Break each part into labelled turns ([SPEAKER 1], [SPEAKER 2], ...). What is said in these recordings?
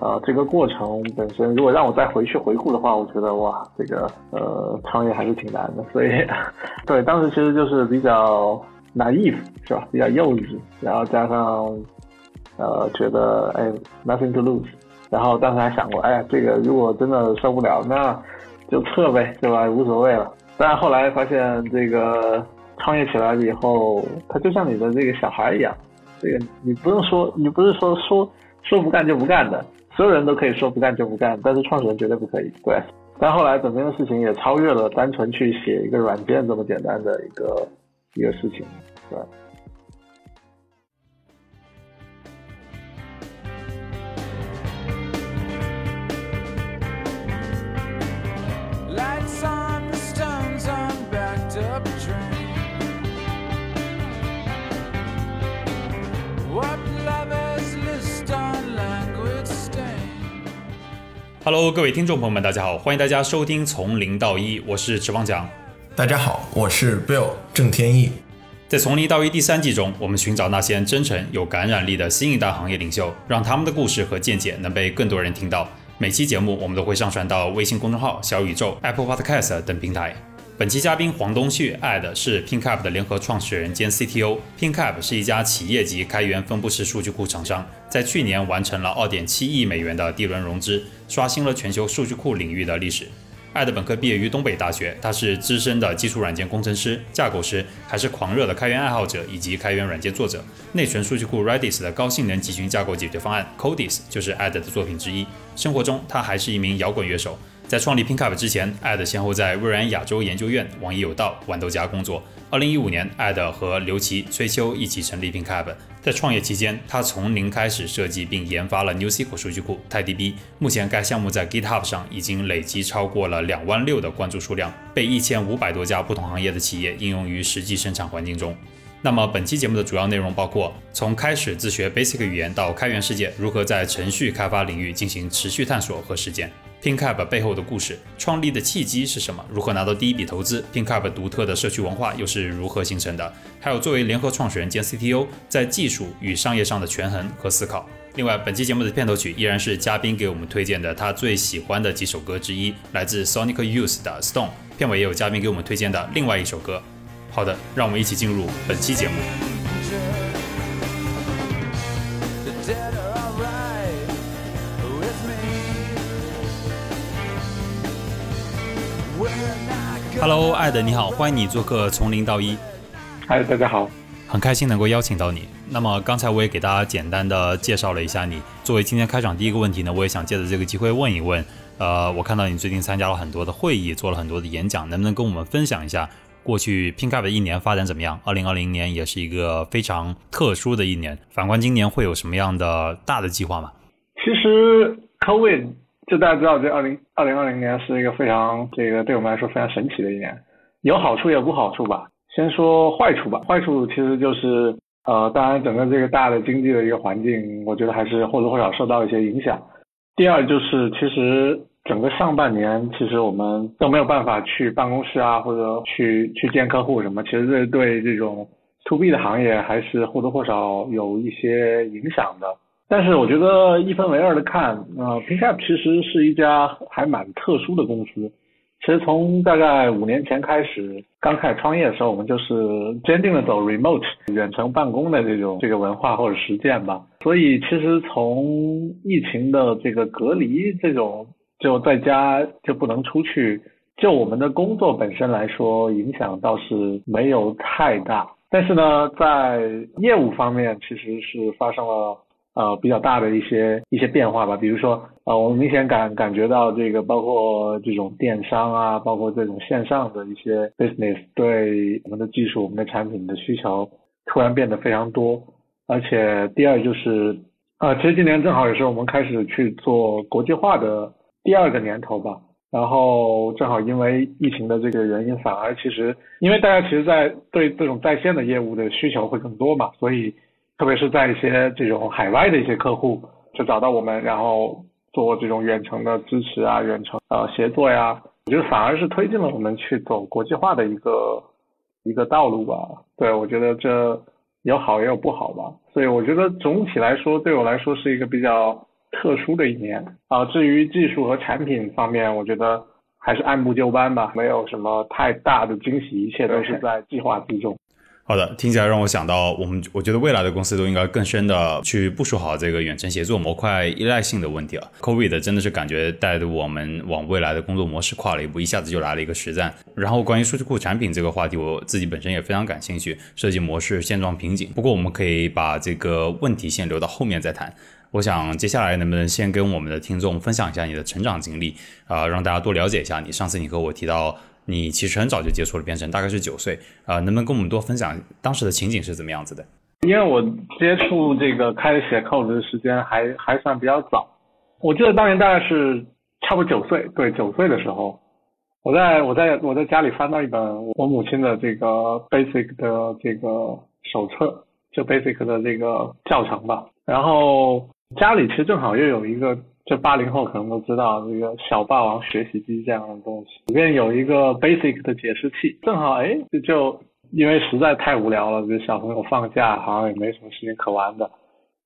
[SPEAKER 1] 呃，这个过程本身，如果让我再回去回顾的话，我觉得哇，这个呃，创业还是挺难的。所以，对，当时其实就是比较 naive，是吧？比较幼稚，然后加上呃，觉得哎，nothing to lose，然后当时还想过，哎呀，这个如果真的受不了，那就撤呗，对吧？无所谓了。但后来发现，这个创业起来了以后，它就像你的这个小孩一样，这个你不用说，你不是说说说不干就不干的。所有人都可以说不干就不干，但是创始人绝对不可以。对，但后来整件事情也超越了单纯去写一个软件这么简单的一个一个事情。对。
[SPEAKER 2] Hello，各位听众朋友们，大家好，欢迎大家收听从零到一，我是池方强。
[SPEAKER 3] 大家好，我是 Bill 郑天意。
[SPEAKER 2] 在从零到一第三季中，我们寻找那些真诚、有感染力的新一代行业领袖，让他们的故事和见解能被更多人听到。每期节目我们都会上传到微信公众号、小宇宙、Apple Podcast 等平台。本期嘉宾黄东旭，Ad 是 PinCap 的联合创始人兼 CTO。PinCap 是一家企业级开源分布式数据库厂商，在去年完成了2.7亿美元的 D 轮融资，刷新了全球数据库领域的历史。Ad 本科毕业于东北大学，他是资深的基础软件工程师、架构师，还是狂热的开源爱好者以及开源软件作者。内存数据库 Redis 的高性能集群架构解决方案 Codis 就是 Ad 的作品之一。生活中，他还是一名摇滚乐手。在创立 PinCap 之前，Ad 先后在微软亚洲研究院、网易有道、豌豆荚工作。2015年，Ad 和刘琦、崔秋一起成立 PinCap。在创业期间，他从零开始设计并研发了 NewSQL 数据库、TiDB。目前，该项目在 GitHub 上已经累积超过了两万六的关注数量，被一千五百多家不同行业的企业应用于实际生产环境中。那么，本期节目的主要内容包括：从开始自学 Basic 语言到开源世界，如何在程序开发领域进行持续探索和实践。PinCap 背后的故事，创立的契机是什么？如何拿到第一笔投资？PinCap 独特的社区文化又是如何形成的？还有作为联合创始人兼 CTO，在技术与商业上的权衡和思考。另外，本期节目的片头曲依然是嘉宾给我们推荐的他最喜欢的几首歌之一，来自 Sonic Youth 的 Stone。片尾也有嘉宾给我们推荐的另外一首歌。好的，让我们一起进入本期节目。Hello，艾德，你好，欢迎你做客从零到一。
[SPEAKER 1] 嗨，大家好，
[SPEAKER 2] 很开心能够邀请到你。那么刚才我也给大家简单的介绍了一下你。作为今天开场第一个问题呢，我也想借着这个机会问一问。呃，我看到你最近参加了很多的会议，做了很多的演讲，能不能跟我们分享一下过去 PinCap 的一年发展怎么样？二零二零年也是一个非常特殊的一年。反观今年会有什么样的大的计划吗？
[SPEAKER 1] 其实 COVID。就大家知道，这二零二零二零年是一个非常这个对我们来说非常神奇的一年，有好处也有不好处吧。先说坏处吧，坏处其实就是呃，当然整个这个大的经济的一个环境，我觉得还是或多或少受到一些影响。第二就是其实整个上半年，其实我们都没有办法去办公室啊，或者去去见客户什么，其实这对这种 to B 的行业还是或多或少有一些影响的。但是我觉得一分为二的看，呃，PinCap 其实是一家还蛮特殊的公司。其实从大概五年前开始，刚开始创业的时候，我们就是坚定的走 remote 远程办公的这种这个文化或者实践吧。所以其实从疫情的这个隔离这种就在家就不能出去，就我们的工作本身来说，影响倒是没有太大。但是呢，在业务方面，其实是发生了。呃，比较大的一些一些变化吧，比如说，呃，我们明显感感觉到这个，包括这种电商啊，包括这种线上的一些 business 对我们的技术、我们的产品的需求突然变得非常多，而且第二就是，呃，其实今年正好也是我们开始去做国际化的第二个年头吧，然后正好因为疫情的这个原因，反而其实因为大家其实在对这种在线的业务的需求会更多嘛，所以。特别是在一些这种海外的一些客户，就找到我们，然后做这种远程的支持啊，远程呃协作呀，我觉得反而是推进了我们去走国际化的一个一个道路吧。对，我觉得这有好也有不好吧。所以我觉得总体来说，对我来说是一个比较特殊的一年啊。至于技术和产品方面，我觉得还是按部就班吧，没有什么太大的惊喜，一切都是在计划之中。
[SPEAKER 2] 好的，听起来让我想到，我们我觉得未来的公司都应该更深的去部署好这个远程协作模块依赖性的问题了。COVID 真的是感觉带着我们往未来的工作模式跨了一步，一下子就来了一个实战。然后关于数据库产品这个话题，我自己本身也非常感兴趣，设计模式现状瓶颈。不过我们可以把这个问题先留到后面再谈。我想接下来能不能先跟我们的听众分享一下你的成长经历啊，让大家多了解一下你。上次你和我提到。你其实很早就接触了编程，大概是九岁啊，能不能跟我们多分享当时的情景是怎么样子的？
[SPEAKER 1] 因为我接触这个开始写 code 的时间还还算比较早，我记得当年大概是差不多九岁，对，九岁的时候，我在我在我在家里翻到一本我母亲的这个 basic 的这个手册，就 basic 的这个教程吧，然后家里其实正好又有一个。这八零后可能都知道这个小霸王学习机这样的东西，里面有一个 basic 的解释器，正好哎就因为实在太无聊了，就小朋友放假好像也没什么事情可玩的，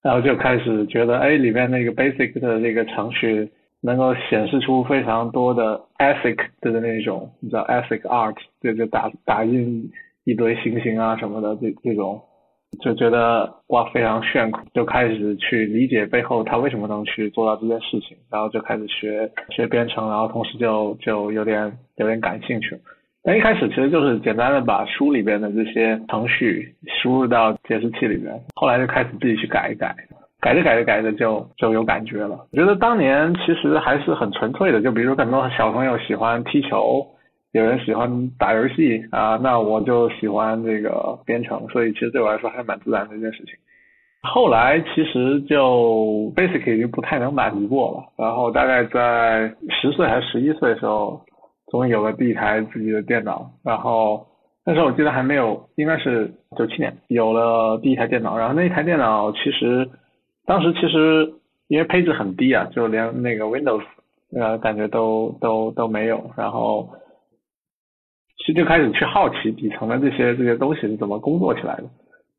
[SPEAKER 1] 然后就开始觉得哎里面那个 basic 的这个程序能够显示出非常多的 ASIC 的那种，你知道 ASIC art 就就打打印一堆星星啊什么的这这种。就觉得哇非常炫酷，就开始去理解背后他为什么能去做到这件事情，然后就开始学学编程，然后同时就就有点有点感兴趣。但一开始其实就是简单的把书里边的这些程序输入到解释器里边，后来就开始自己去改一改，改着改着改着就就有感觉了。我觉得当年其实还是很纯粹的，就比如说很多小朋友喜欢踢球。有人喜欢打游戏啊，那我就喜欢这个编程，所以其实对我来说还蛮自然的一件事情。后来其实就 basic 已经不太能满足过了，然后大概在十岁还是十一岁的时候，终于有了第一台自己的电脑，然后那时候我记得还没有，应该是九七年有了第一台电脑，然后那一台电脑其实当时其实因为配置很低啊，就连那个 Windows 呃感觉都都都没有，然后。其实就开始去好奇底层的这些这些东西是怎么工作起来的，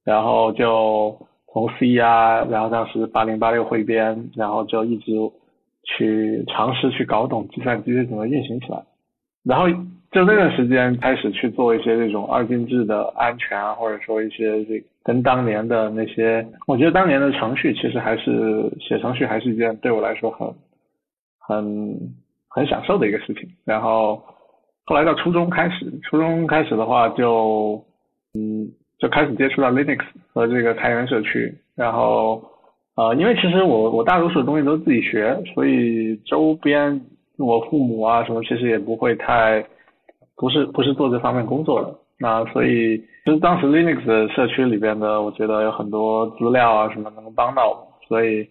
[SPEAKER 1] 然后就从 C 啊，然后当时八零八六汇编，然后就一直去尝试去搞懂计算机是怎么运行起来，然后就那段时间开始去做一些这种二进制的安全啊，或者说一些这跟当年的那些，我觉得当年的程序其实还是写程序还是一件对我来说很很很享受的一个事情，然后。后来到初中开始，初中开始的话就，嗯，就开始接触到 Linux 和这个开源社区，然后，呃，因为其实我我大多数的东西都自己学，所以周边我父母啊什么其实也不会太，不是不是做这方面工作的，那所以其实当时 Linux 社区里边的，我觉得有很多资料啊什么能帮到我，所以，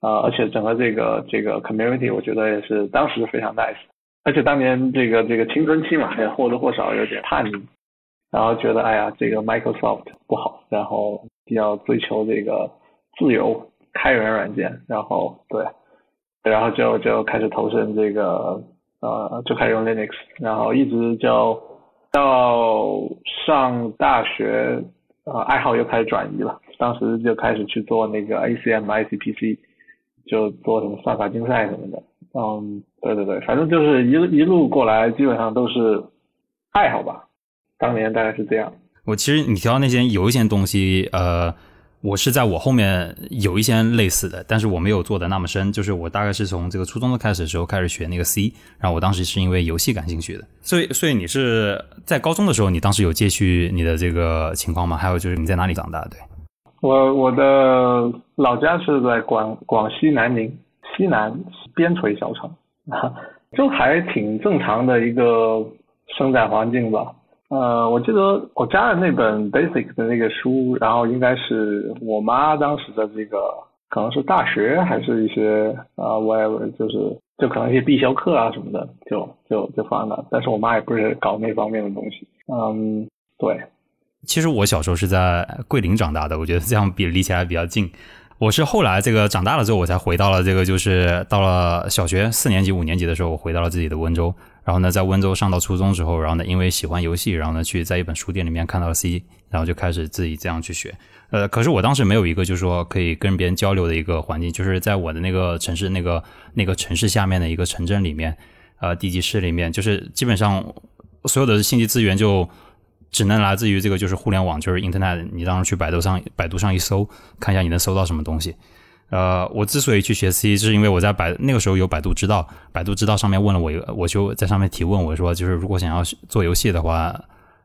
[SPEAKER 1] 呃，而且整个这个这个 community 我觉得也是当时非常 nice。而且当年这个这个青春期嘛，也或多或少有点叛逆，然后觉得哎呀，这个 Microsoft 不好，然后比较追求这个自由开源软件，然后对，然后就就开始投身这个呃，就开始用 Linux，然后一直就到上大学，呃，爱好又开始转移了，当时就开始去做那个 ACM、ICPC，就做什么算法竞赛什么的。嗯，对对对，反正就是一一路过来，基本上都是爱好吧。当年大概是这样。
[SPEAKER 2] 我其实你提到那些有一些东西，呃，我是在我后面有一些类似的，但是我没有做的那么深。就是我大概是从这个初中的开始的时候开始学那个 C，然后我当时是因为游戏感兴趣的。所以，所以你是在高中的时候，你当时有接续你的这个情况吗？还有就是你在哪里长大？对，
[SPEAKER 1] 我我的老家是在广广西南宁。西南边陲小城，就还挺正常的一个生长环境吧。呃，我记得我家的那本 Basic 的那个书，然后应该是我妈当时的这个，可能是大学还是一些啊，whatever，就是就可能一些必修课啊什么的，就就就放了。但是我妈也不是搞那方面的东西。嗯，对。
[SPEAKER 2] 其实我小时候是在桂林长大的，我觉得这样比离起来比较近。我是后来这个长大了之后，我才回到了这个，就是到了小学四年级、五年级的时候，我回到了自己的温州。然后呢，在温州上到初中之后，然后呢，因为喜欢游戏，然后呢，去在一本书店里面看到了 C，然后就开始自己这样去学。呃，可是我当时没有一个就是说可以跟别人交流的一个环境，就是在我的那个城市那个那个城市下面的一个城镇里面，呃，地级市里面，就是基本上所有的信息资源就。只能来自于这个，就是互联网，就是 Internet。你当时去百度上，百度上一搜，看一下你能搜到什么东西。呃，我之所以去学 C，是因为我在百那个时候有百度知道，百度知道上面问了我，我就在上面提问，我说就是如果想要做游戏的话，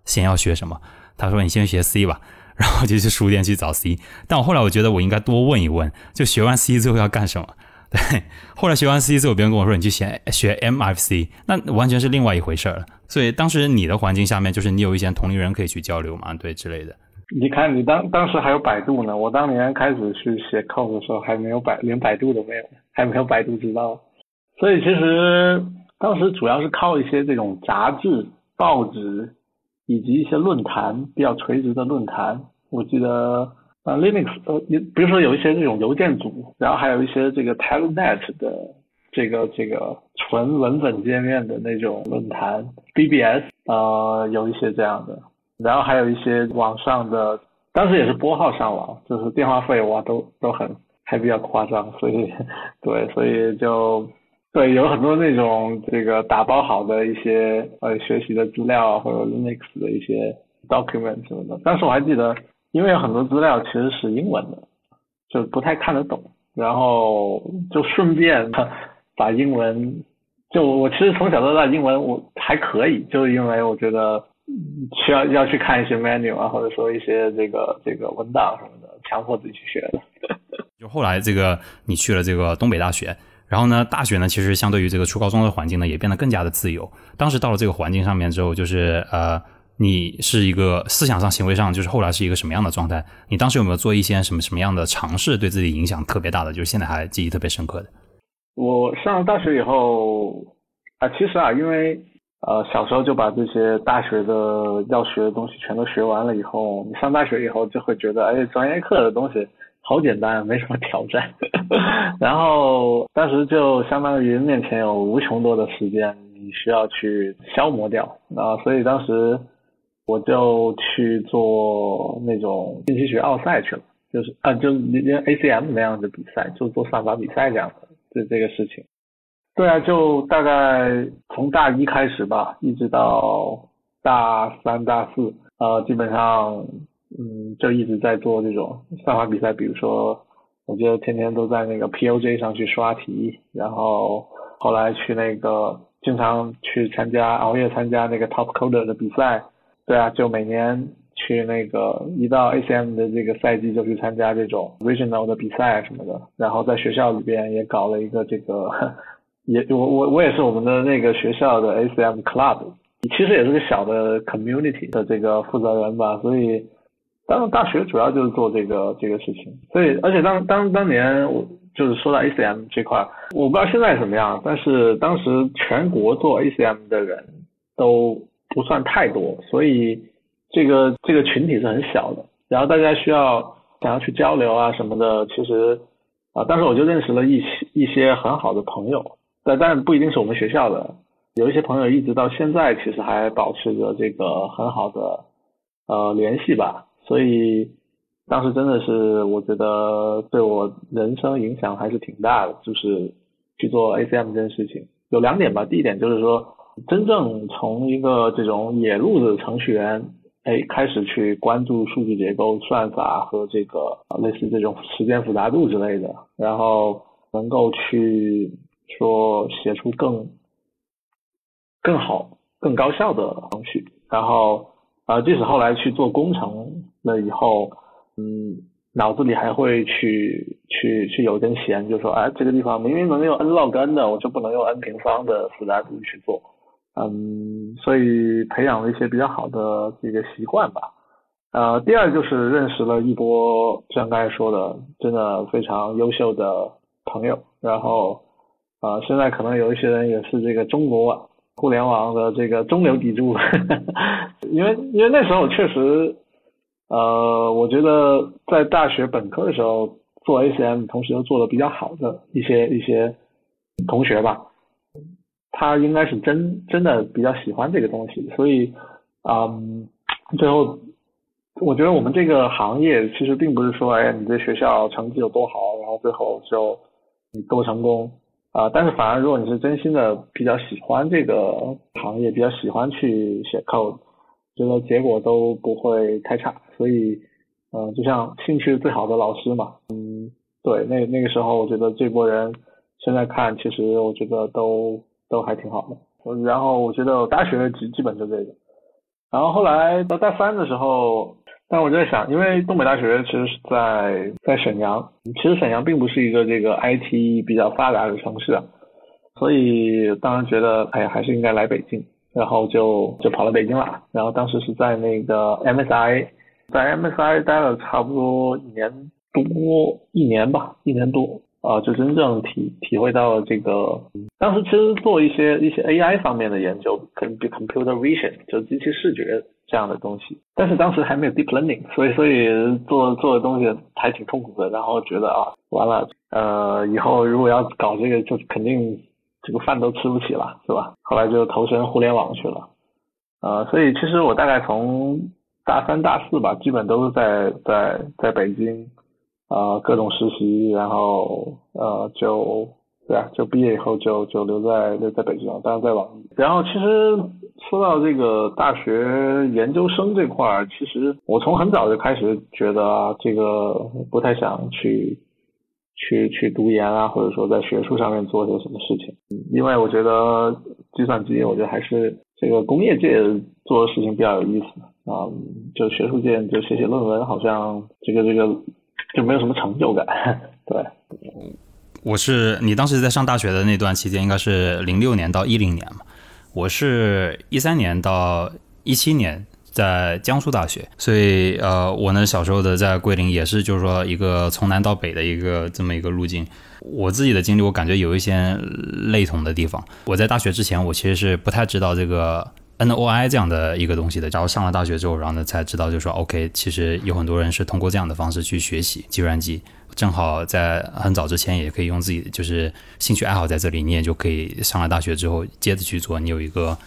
[SPEAKER 2] 先要学什么？他说你先学 C 吧，然后就去书店去找 C。但我后来我觉得我应该多问一问，就学完 C 最后要干什么？对，后来学完 C 之后，别人跟我说你去学学 MFC，那完全是另外一回事了。所以当时你的环境下面，就是你有一些同龄人可以去交流嘛，对之类的。
[SPEAKER 1] 你看，你当当时还有百度呢，我当年开始去写 code 的时候，还没有百，连百度都没有，还没有百度知道。所以其实当时主要是靠一些这种杂志、报纸以及一些论坛，比较垂直的论坛。我记得啊，Linux，呃，你比如说有一些这种邮件组，然后还有一些这个 Telnet 的。这个这个纯文本界面的那种论坛，BBS，呃，有一些这样的，然后还有一些网上的，当时也是拨号上网，就是电话费哇，都都很还比较夸张，所以对，所以就对有很多那种这个打包好的一些呃学习的资料或者 Linux 的一些 document 什么的，当时我还记得，因为有很多资料其实是英文的，就不太看得懂，然后就顺便。把英文，就我其实从小到大英文我还可以，就是因为我觉得需要要去看一些 menu 啊，或者说一些这个这个文档什么的，强迫自己去学的。
[SPEAKER 2] 就后来这个你去了这个东北大学，然后呢，大学呢其实相对于这个初高中的环境呢，也变得更加的自由。当时到了这个环境上面之后，就是呃，你是一个思想上、行为上，就是后来是一个什么样的状态？你当时有没有做一些什么什么样的尝试，对自己影响特别大的，就是现在还记忆特别深刻的？
[SPEAKER 1] 我上了大学以后啊，其实啊，因为呃小时候就把这些大学的要学的东西全都学完了以后，你上大学以后就会觉得，哎，专业课的东西好简单，没什么挑战。然后当时就相当于面前有无穷多的时间，你需要去消磨掉啊，所以当时我就去做那种信息学奥赛去了，就是啊，就连 ACM 那样的比赛，就做算法比赛这样的。这这个事情，对啊，就大概从大一开始吧，一直到大三、大四，呃，基本上，嗯，就一直在做这种算法比赛。比如说，我就天天都在那个 POJ 上去刷题，然后后来去那个经常去参加，熬夜参加那个 Top Coder 的比赛。对啊，就每年。去那个一到 ACM 的这个赛季就去参加这种 regional 的比赛什么的，然后在学校里边也搞了一个这个，也我我我也是我们的那个学校的 ACM club，其实也是个小的 community 的这个负责人吧，所以当大学主要就是做这个这个事情，所以而且当当当年我就是说到 ACM 这块，我不知道现在怎么样，但是当时全国做 ACM 的人都不算太多，所以。这个这个群体是很小的，然后大家需要想要去交流啊什么的，其实啊，当时我就认识了一些一些很好的朋友，但但不一定是我们学校的，有一些朋友一直到现在其实还保持着这个很好的呃联系吧，所以当时真的是我觉得对我人生影响还是挺大的，就是去做 ACM 这件事情，有两点吧，第一点就是说，真正从一个这种野路的程序员。哎，开始去关注数据结构、算法和这个类似这种时间复杂度之类的，然后能够去说写出更更好、更高效的程序。然后啊，即使后来去做工程了以后，嗯，脑子里还会去去去有根弦，就说哎，这个地方明明能用 n log n 的，我就不能用 n 平方的复杂度去做。嗯，所以培养了一些比较好的这个习惯吧。呃，第二就是认识了一波像刚才说的，真的非常优秀的朋友。然后，呃，现在可能有一些人也是这个中国互联网的这个中流砥柱，因为因为那时候确实，呃，我觉得在大学本科的时候做 ACM 同时又做的比较好的一些一些同学吧，他应该是真真的比较喜欢这个东西，所以嗯，最后我觉得我们这个行业其实并不是说哎你在学校成绩有多好，然后最后就你多成功。啊，但是反而如果你是真心的比较喜欢这个行业，比较喜欢去写 code，觉得结果都不会太差，所以。嗯，就像兴趣最好的老师嘛，嗯，对，那那个时候我觉得这波人现在看，其实我觉得都都还挺好的。然后我觉得我大学基基本就这个，然后后来到大三的时候，但我在想，因为东北大学其实是在在沈阳，其实沈阳并不是一个这个 IT 比较发达的城市啊，所以当然觉得哎还是应该来北京，然后就就跑到北京了，然后当时是在那个 MSI。在 MSI 待了差不多一年多，一年吧，一年多啊，就真正体体会到了这个。当时其实做一些一些 AI 方面的研究，可能比 computer vision 就机器视觉这样的东西，但是当时还没有 deep learning，所以所以做做的东西还挺痛苦的。然后觉得啊，完了，呃，以后如果要搞这个，就肯定这个饭都吃不起了，是吧？后来就投身互联网去了，呃，所以其实我大概从大三、大四吧，基本都是在在在北京，呃，各种实习，然后呃，就对啊，就毕业以后就就留在留在北京，当然在网易。然后其实说到这个大学研究生这块儿，其实我从很早就开始觉得，这个不太想去去去读研啊，或者说在学术上面做些什么事情，因为我觉得计算机，我觉得还是这个工业界做的事情比较有意思。啊，就学术界就写写论文，好像这个这个就没有什么成就感。对，
[SPEAKER 2] 我是你当时在上大学的那段期间，应该是零六年到一零年嘛。我是一三年到一七年在江苏大学，所以呃，我呢小时候的在桂林也是就是说一个从南到北的一个这么一个路径。我自己的经历，我感觉有一些类同的地方。我在大学之前，我其实是不太知道这个。N O I 这样的一个东西的，然后上了大学之后，然后呢才知道，就说 OK，其实有很多人是通过这样的方式去学习计算机，正好在很早之前也可以用自己就是兴趣爱好在这里，你也就可以上了大学之后接着去做，你有一个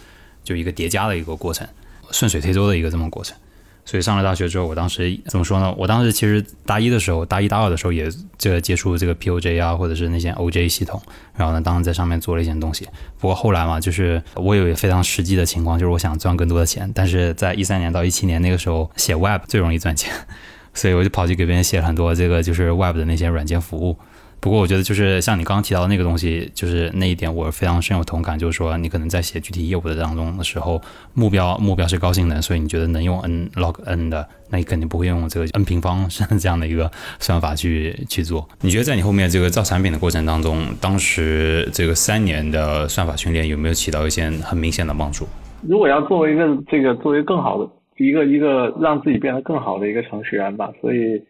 [SPEAKER 2] 就一个叠加的一个过程，顺水推舟的一个这么过程。所以上了大学之后，我当时怎么说呢？我当时其实大一的时候，大一大二的时候也这个接触这个 POJ 啊，或者是那些 OJ 系统，然后呢，当时在上面做了一些东西。不过后来嘛，就是我有非常实际的情况，就是我想赚更多的钱。但是在一三年到一七年那个时候，写 Web 最容易赚钱，所以我就跑去给别人写很多这个就是 Web 的那些软件服务。不过我觉得就是像你刚刚提到的那个东西，就是那一点我非常深有同感，就是说你可能在写具体业务的当中的时候，目标目标是高性能，所以你觉得能用 n log n 的，那你肯定不会用这个 n 平方是这样的一个算法去去做。你觉得在你后面这个造产品的过程当中，当时这个三年的算法训练有没有起到一些很明显的帮助？
[SPEAKER 1] 如果要作为一个这个作为更好的一个一个让自己变得更好的一个程序员吧，所以。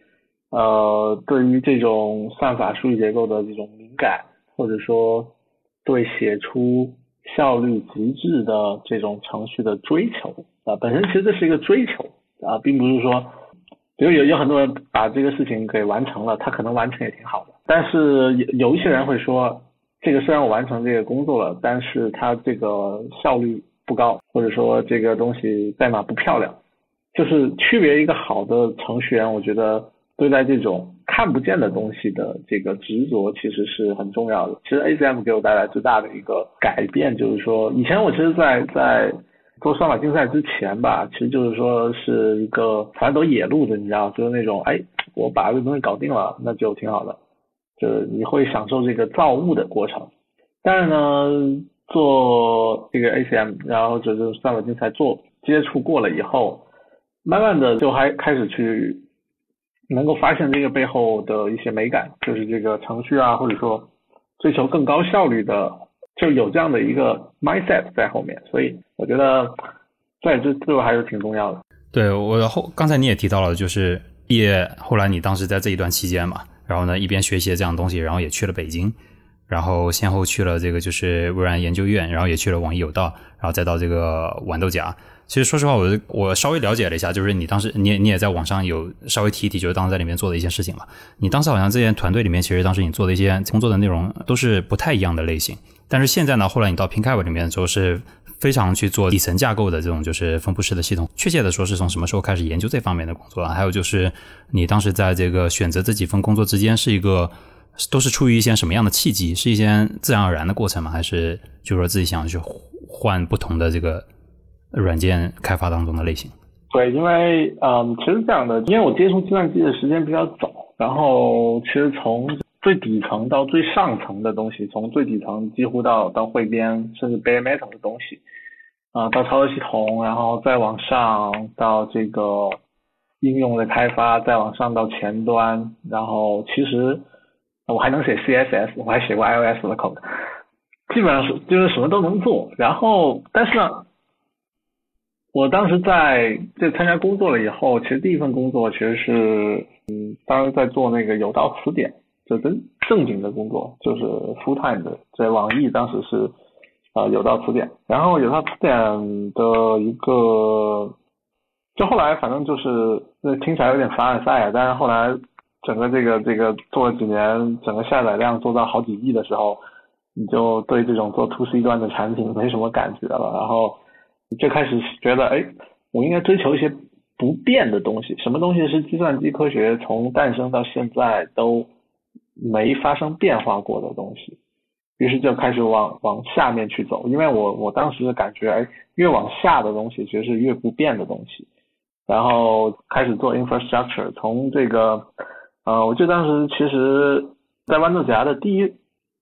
[SPEAKER 1] 呃，对于这种算法数据结构的这种敏感，或者说对写出效率极致的这种程序的追求啊，本身其实这是一个追求啊，并不是说，比如有有很多人把这个事情给完成了，他可能完成也挺好的，但是有有一些人会说，这个虽然我完成这个工作了，但是它这个效率不高，或者说这个东西代码不漂亮，就是区别一个好的程序员，我觉得。对待这种看不见的东西的这个执着，其实是很重要的。其实 ACM 给我带来最大的一个改变，就是说，以前我其实，在在做算法竞赛之前吧，其实就是说是一个反正都野路子，你知道，就是那种，哎，我把这东西搞定了，那就挺好的，就是你会享受这个造物的过程。但是呢，做这个 ACM，然后就是算法竞赛做接触过了以后，慢慢的就还开始去。能够发现这个背后的一些美感，就是这个程序啊，或者说追求更高效率的，就有这样的一个 mindset 在后面，所以我觉得在这对我还是挺重要的。
[SPEAKER 2] 对我后刚才你也提到了，就是毕业后来你当时在这一段期间嘛，然后呢一边学习这样东西，然后也去了北京，然后先后去了这个就是微软研究院，然后也去了网易有道，然后再到这个豌豆荚。其实说实话，我我稍微了解了一下，就是你当时你你也在网上有稍微提一提，就是当时在里面做的一些事情嘛。你当时好像这些团队里面，其实当时你做的一些工作的内容都是不太一样的类型。但是现在呢，后来你到 Pinkav 里面的时候，是非常去做底层架构的这种就是分布式的系统。确切的说，是从什么时候开始研究这方面的工作啊？还有就是你当时在这个选择这几份工作之间，是一个都是出于一些什么样的契机？是一些自然而然的过程吗？还是就是说自己想去换不同的这个？软件开发当中的类型，
[SPEAKER 1] 对，因为嗯，其实这样的，因为我接触计算机的时间比较早，然后其实从最底层到最上层的东西，从最底层几乎到到汇编，甚至 bare metal 的东西，啊，到操作系统，然后再往上到这个应用的开发，再往上到前端，然后其实我还能写 CSS，我还写过 iOS 的 code，基本上是就是什么都能做，然后但是呢。我当时在这参加工作了以后，其实第一份工作其实是，嗯，当时在做那个有道词典，就真正经的工作，就是 full time 的，在网易当时是，啊有道词典，然后有道词典的一个，就后来反正就是那听起来有点凡尔赛啊，但是后来整个这个这个做了几年，整个下载量做到好几亿的时候，你就对这种做 to C 端的产品没什么感觉了，然后。最开始觉得，哎，我应该追求一些不变的东西。什么东西是计算机科学从诞生到现在都没发生变化过的东西？于是就开始往往下面去走，因为我我当时感觉，哎，越往下的东西其实是越不变的东西。然后开始做 infrastructure，从这个，呃，我记得当时其实，在豌豆荚的第一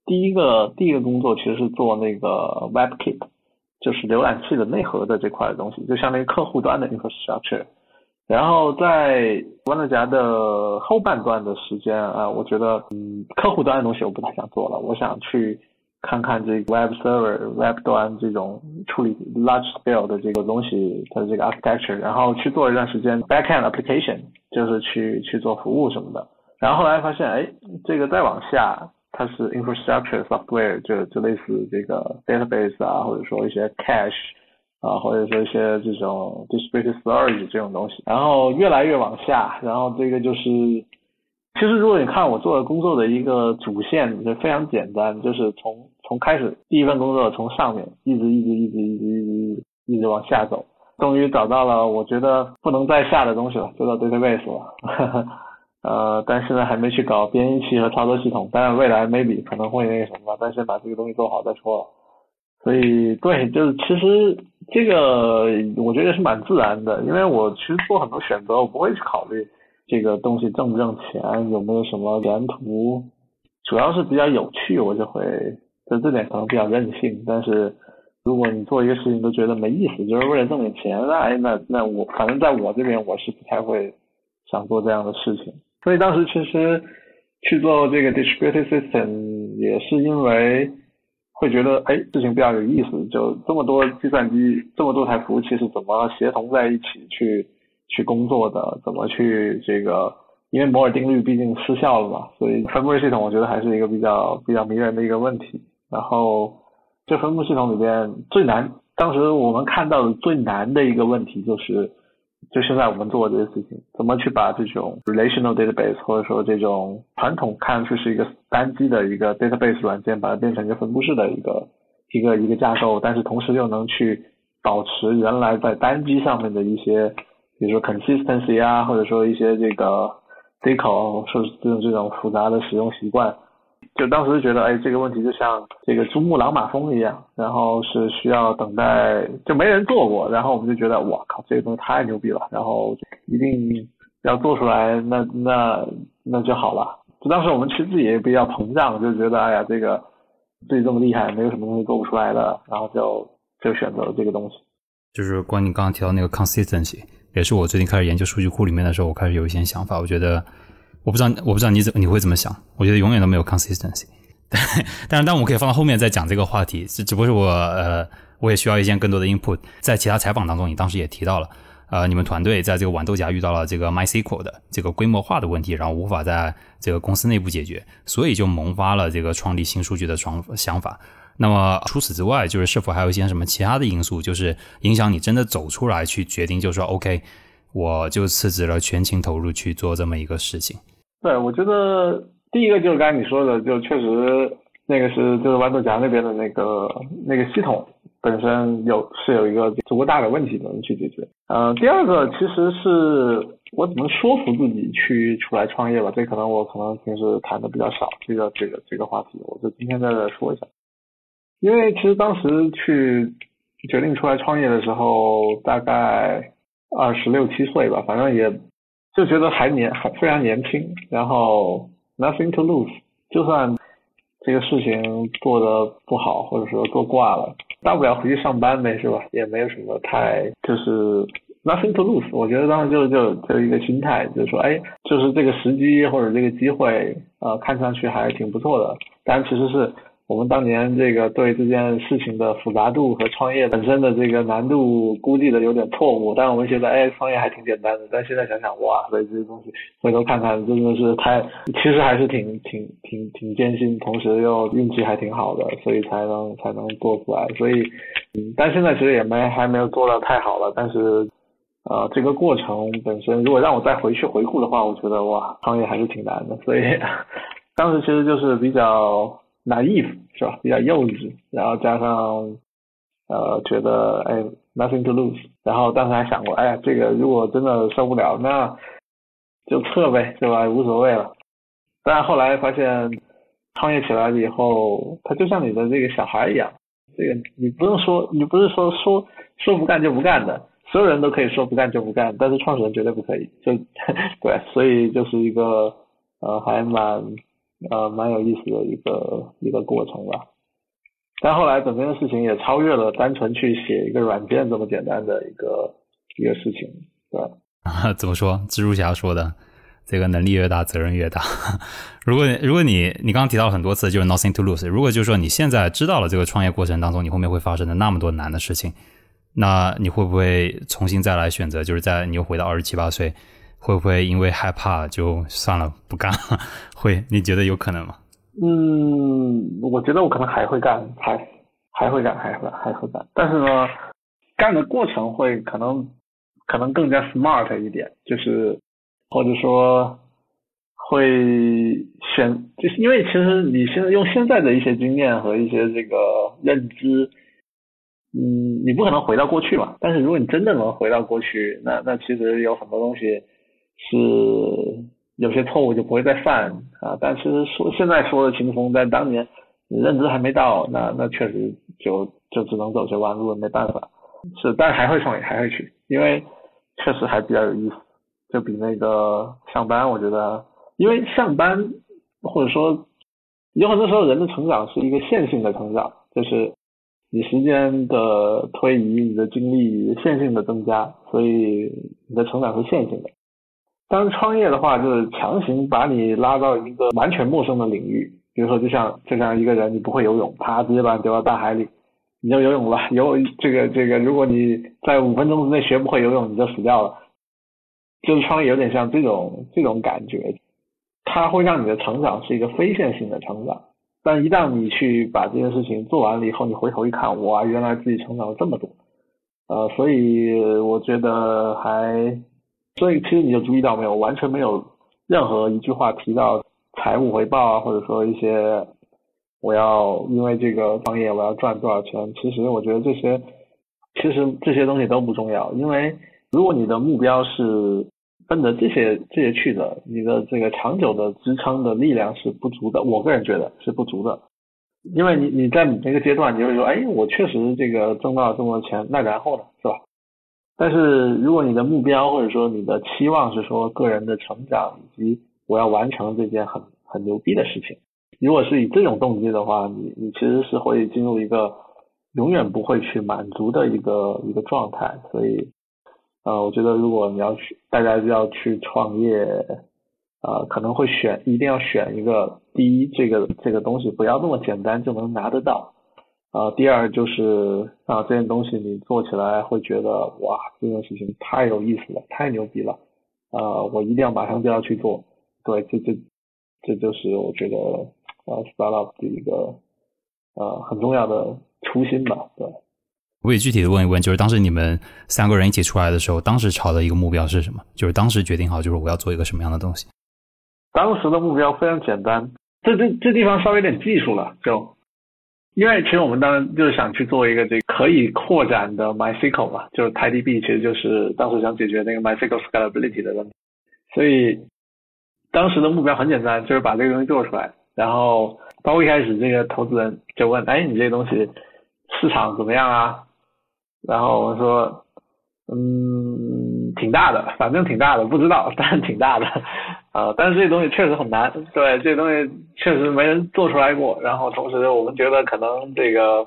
[SPEAKER 1] 第一个第一个工作其实是做那个 WebKit。就是浏览器的内核的这块东西，就相当于客户端的 infrastructure。然后在豌豆荚的后半段的时间啊，我觉得嗯，客户端的东西我不太想做了，我想去看看这个 web server、web 端这种处理 large scale 的这个东西的这个 architecture，然后去做一段时间 backend application，就是去去做服务什么的。然后后来发现，哎，这个再往下。它是 infrastructure software，就就类似这个 database 啊，或者说一些 cache 啊，或者说一些这种 distributed storage 这种东西。然后越来越往下，然后这个就是，其实如果你看我做的工作的一个主线，就非常简单，就是从从开始第一份工作从上面一直一直一直一直一直一直往下走，终于找到了我觉得不能再下的东西了，就到 database 了。呃，但是呢，还没去搞编译器和操作系统，当然未来 maybe 可能会那个什么，但先把这个东西做好再说。所以，对，就是其实这个我觉得是蛮自然的，因为我其实做很多选择，我不会去考虑这个东西挣不挣钱，有没有什么前途，主要是比较有趣，我就会，就这点可能比较任性。但是如果你做一个事情都觉得没意思，就是为了挣点钱，那那那我反正在我这边我是不太会想做这样的事情。所以当时其实去做这个 distributed system 也是因为会觉得哎事情比较有意思，就这么多计算机，这么多台服务器是怎么协同在一起去去工作的？怎么去这个？因为摩尔定律毕竟失效了嘛，所以分布式系统我觉得还是一个比较比较迷人的一个问题。然后这分布系统里边最难，当时我们看到的最难的一个问题就是。就现在我们做的这些事情，怎么去把这种 relational database 或者说这种传统看上去是一个单机的一个 database 软件，把它变成一个分布式的一个一个一个架构，但是同时又能去保持原来在单机上面的一些，比如说 consistency 啊，或者说一些这个 decal 说这种这种复杂的使用习惯。就当时就觉得，哎，这个问题就像这个珠穆朗玛峰一样，然后是需要等待，就没人做过，然后我们就觉得，哇靠，这个东西太牛逼了，然后一定要做出来，那那那就好了。就当时我们其实自己也比较膨胀，就觉得，哎呀，这个自己这么厉害，没有什么东西做不出来的，然后就就选择了这个东西。
[SPEAKER 2] 就是关于你刚刚提到那个 consistency，也是我最近开始研究数据库里面的时候，我开始有一些想法，我觉得。我不知道，我不知道你怎你会怎么想？我觉得永远都没有 consistency。但是，但我可以放到后面再讲这个话题。只只不过是我呃，我也需要一些更多的 input。在其他采访当中，你当时也提到了，呃，你们团队在这个豌豆荚遇到了这个 MySQL 的这个规模化的问题，然后无法在这个公司内部解决，所以就萌发了这个创立新数据的想想法。那么除此之外，就是是否还有一些什么其他的因素，就是影响你真的走出来去决定，就是说 OK，我就辞职了，全情投入去做这么一个事情。
[SPEAKER 1] 对，我觉得第一个就是刚才你说的，就确实那个是就是豌豆荚那边的那个那个系统。本身有是有一个足够大的问题能去解决。呃，第二个其实是我怎么说服自己去出来创业吧，这可能我可能平时谈的比较少，这个这个这个话题，我就今天在这说一下。因为其实当时去决定出来创业的时候，大概二十六七岁吧，反正也就觉得还年还非常年轻，然后 nothing to lose，就算这个事情做的不好，或者说做挂了。大不了回去上班呗，是吧？也没有什么太就是 nothing to lose。我觉得当时就就就一个心态，就是说，哎，就是这个时机或者这个机会，呃，看上去还挺不错的。但其实是。我们当年这个对这件事情的复杂度和创业本身的这个难度估计的有点错误，但我们觉得哎，创业还挺简单的。但现在想想，哇，所以这些东西回头看看真的是太，其实还是挺挺挺挺艰辛，同时又运气还挺好的，所以才能才能做出来。所以，嗯，但现在其实也没还没有做到太好了。但是，呃，这个过程本身，如果让我再回去回顾的话，我觉得哇，创业还是挺难的。所以，当时其实就是比较。Naive 是吧？比较幼稚，然后加上呃觉得哎 nothing to lose，然后当时还想过，哎呀这个如果真的受不了，那就撤呗，对吧？无所谓了。但后来发现创业起来了以后，他就像你的这个小孩一样，这个你不用说，你不是说说说不干就不干的，所有人都可以说不干就不干，但是创始人绝对不可以，就 对，所以就是一个呃还蛮。呃，蛮有意思的一个一个过程吧，但后来整件事情也超越了单纯去写一个软件这么简单的一个一个事情，对
[SPEAKER 2] 啊，怎么说？蜘蛛侠说的，这个能力越大，责任越大。如 果如果你你刚刚提到很多次，就是 nothing to lose。如果就是说你现在知道了这个创业过程当中，你后面会发生的那么多难的事情，那你会不会重新再来选择？就是在你又回到二十七八岁？会不会因为害怕就算了不干了？会？你觉得有可能吗？
[SPEAKER 1] 嗯，我觉得我可能还会干，还还会干，还会还会干。但是呢，干的过程会可能可能更加 smart 一点，就是或者说会选，就是因为其实你现在用现在的一些经验和一些这个认知，嗯，你不可能回到过去嘛。但是如果你真的能回到过去，那那其实有很多东西。是有些错误就不会再犯啊，但是说现在说的轻松，在当年认知还没到，那那确实就就只能走这弯路了，没办法。是，但还会创业，还会去，因为确实还比较有意思，就比那个上班，我觉得，因为上班或者说有很多时候人的成长是一个线性的成长，就是你时间的推移，你的精力线性的增加，所以你的成长是线性的。当创业的话，就是强行把你拉到一个完全陌生的领域，比如说，就像就像一个人，你不会游泳，啪，直接把你丢到大海里，你就游泳了。游这个这个，如果你在五分钟之内学不会游泳，你就死掉了。就是创业有点像这种这种感觉，它会让你的成长是一个非线性的成长，但一旦你去把这件事情做完了以后，你回头一看，哇，原来自己成长了这么多，呃，所以我觉得还。所以其实你就注意到没有，完全没有任何一句话提到财务回报啊，或者说一些我要因为这个创业我要赚多少钱。其实我觉得这些其实这些东西都不重要，因为如果你的目标是奔着这些这些去的，你的这个长久的支撑的力量是不足的。我个人觉得是不足的，因为你你在你那个阶段，你会说，哎，我确实这个挣到了这么多钱，那然后呢，是吧？但是如果你的目标或者说你的期望是说个人的成长以及我要完成这件很很牛逼的事情，如果是以这种动机的话，你你其实是会进入一个永远不会去满足的一个一个状态。所以，呃，我觉得如果你要去大家要去创业，呃，可能会选一定要选一个第一这个这个东西不要那么简单就能拿得到。啊，第二就是啊，这件东西你做起来会觉得哇，这件事情太有意思了，太牛逼了，啊，我一定要马上就要去做。对，这这这就是我觉得呃，startup 的一个呃很重要的初心吧。对，
[SPEAKER 2] 我也具体的问一问，就是当时你们三个人一起出来的时候，当时朝的一个目标是什么？就是当时决定好，就是我要做一个什么样的东西？
[SPEAKER 1] 当时的目标非常简单，这这这地方稍微有点技术了，就。因为其实我们当时就是想去做一个这个可以扩展的 MySQL 嘛，就是 TiDB 其实就是当时想解决那个 MySQL scalability 的问题，所以当时的目标很简单，就是把这个东西做出来。然后包括一开始这个投资人就问，哎，你这个东西市场怎么样啊？然后我说，嗯，挺大的，反正挺大的，不知道，但挺大的。啊，但是这些东西确实很难，对，这东西确实没人做出来过。然后同时我们觉得可能这个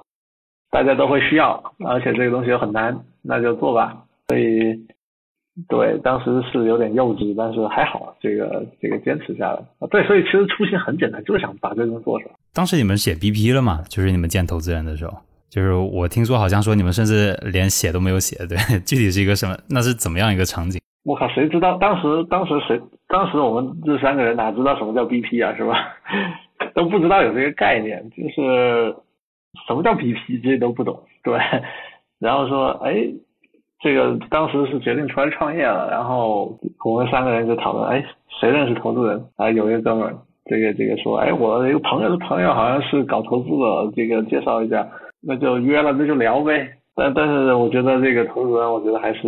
[SPEAKER 1] 大家都会需要，而且这个东西又很难，那就做吧。所以，对，当时是有点幼稚，但是还好，这个这个坚持下来。对，所以其实初心很简单，就是想把这个东西做出来。
[SPEAKER 2] 当时你们写 BP 了吗？就是你们见投资人的时候，就是我听说好像说你们甚至连写都没有写，对，具体是一个什么？那是怎么样一个场景？
[SPEAKER 1] 我靠，谁知道当时当时谁当时我们这三个人哪知道什么叫 BP 啊，是吧？都不知道有这个概念，就是什么叫 BP 这些都不懂，对。然后说，哎，这个当时是决定出来创业了，然后我们三个人就讨论，哎，谁认识投资人？啊，有一个哥们儿，这个这个说，哎，我一个朋友的朋友好像是搞投资的，这个介绍一下，那就约了，那就聊呗。但但是我觉得这个投资人，我觉得还是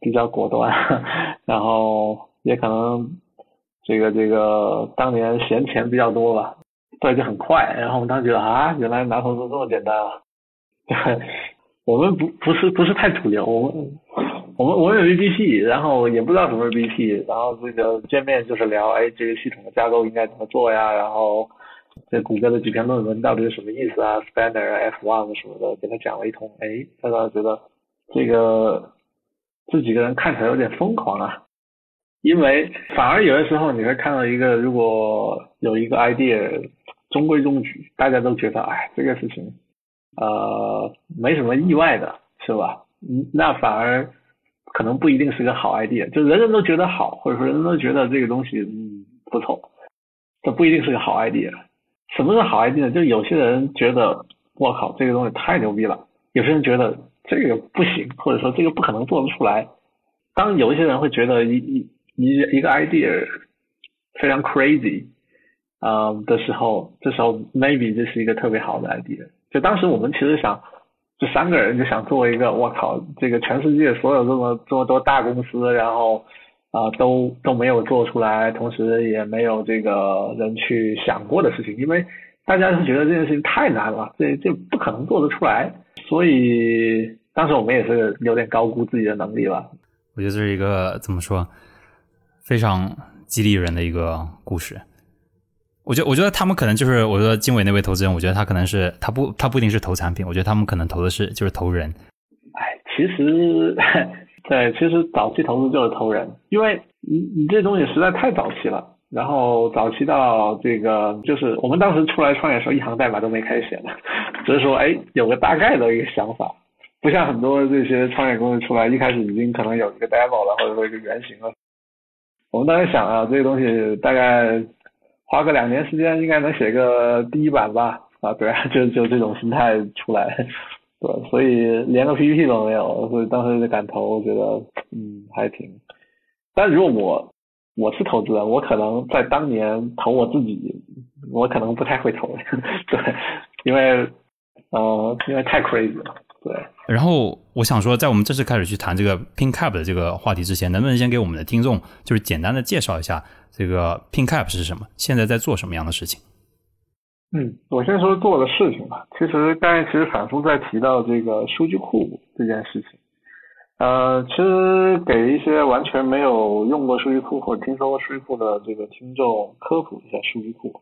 [SPEAKER 1] 比较果断，然后也可能这个这个当年闲钱比较多吧，对，就很快。然后我们当时觉得啊，原来拿投资这么简单啊！我们不不是不是太主流，我们我们我们有 VBP，然后也不知道什么是 BP，然后这个见面就是聊，哎，这个系统的架构应该怎么做呀？然后。这谷歌的几篇论文到底是什么意思啊？Spanner、F1 什么的，给他讲了一通。哎，他倒觉得这个这几个人看起来有点疯狂啊。因为反而有的时候你会看到一个，如果有一个 idea 中规中矩，大家都觉得哎，这个事情呃没什么意外的，是吧？嗯，那反而可能不一定是个好 idea。就人人都觉得好，或者说人人都觉得这个东西嗯不错，这不一定是个好 idea。什么是好 idea 呢？就有些人觉得我靠这个东西太牛逼了，有些人觉得这个不行，或者说这个不可能做得出来。当有一些人会觉得一一一一个 idea 非常 crazy 啊的时候，这时候 maybe 这是一个特别好的 idea。就当时我们其实想，这三个人就想做一个我靠这个全世界所有这么这么多大公司，然后。啊，都都没有做出来，同时也没有这个人去想过的事情，因为大家是觉得这件事情太难了，这这不可能做得出来，所以当时我们也是有点高估自己的能力吧。
[SPEAKER 2] 我觉得这是一个怎么说，非常激励人的一个故事。我觉得，我觉得他们可能就是，我说经纬那位投资人，我觉得他可能是他不他不一定是投产品，我觉得他们可能投的是就是投人。
[SPEAKER 1] 哎，其实。对，其实早期投资就是投人，因为你你这东西实在太早期了，然后早期到这个就是我们当时出来创业的时候，一行代码都没开始写呢，只是说哎有个大概的一个想法，不像很多这些创业公司出来一开始已经可能有一个 demo 了，或者说一个原型了。我们当时想啊，这个东西大概花个两年时间应该能写个第一版吧，啊对啊，就就这种心态出来。对，所以连个 PPT 都没有，所以当时就敢投，我觉得嗯还挺。但如果我我是投资人，我可能在当年投我自己，我可能不太会投，对，因为呃因为太 crazy 了，对。
[SPEAKER 2] 然后我想说，在我们正式开始去谈这个 PinCap 的这个话题之前，能不能先给我们的听众就是简单的介绍一下这个 PinCap 是什么，现在在做什么样的事情？
[SPEAKER 1] 嗯，我先说做的事情吧。其实刚才其实反复在提到这个数据库这件事情。呃，其实给一些完全没有用过数据库或者听说过数据库的这个听众科普一下数据库。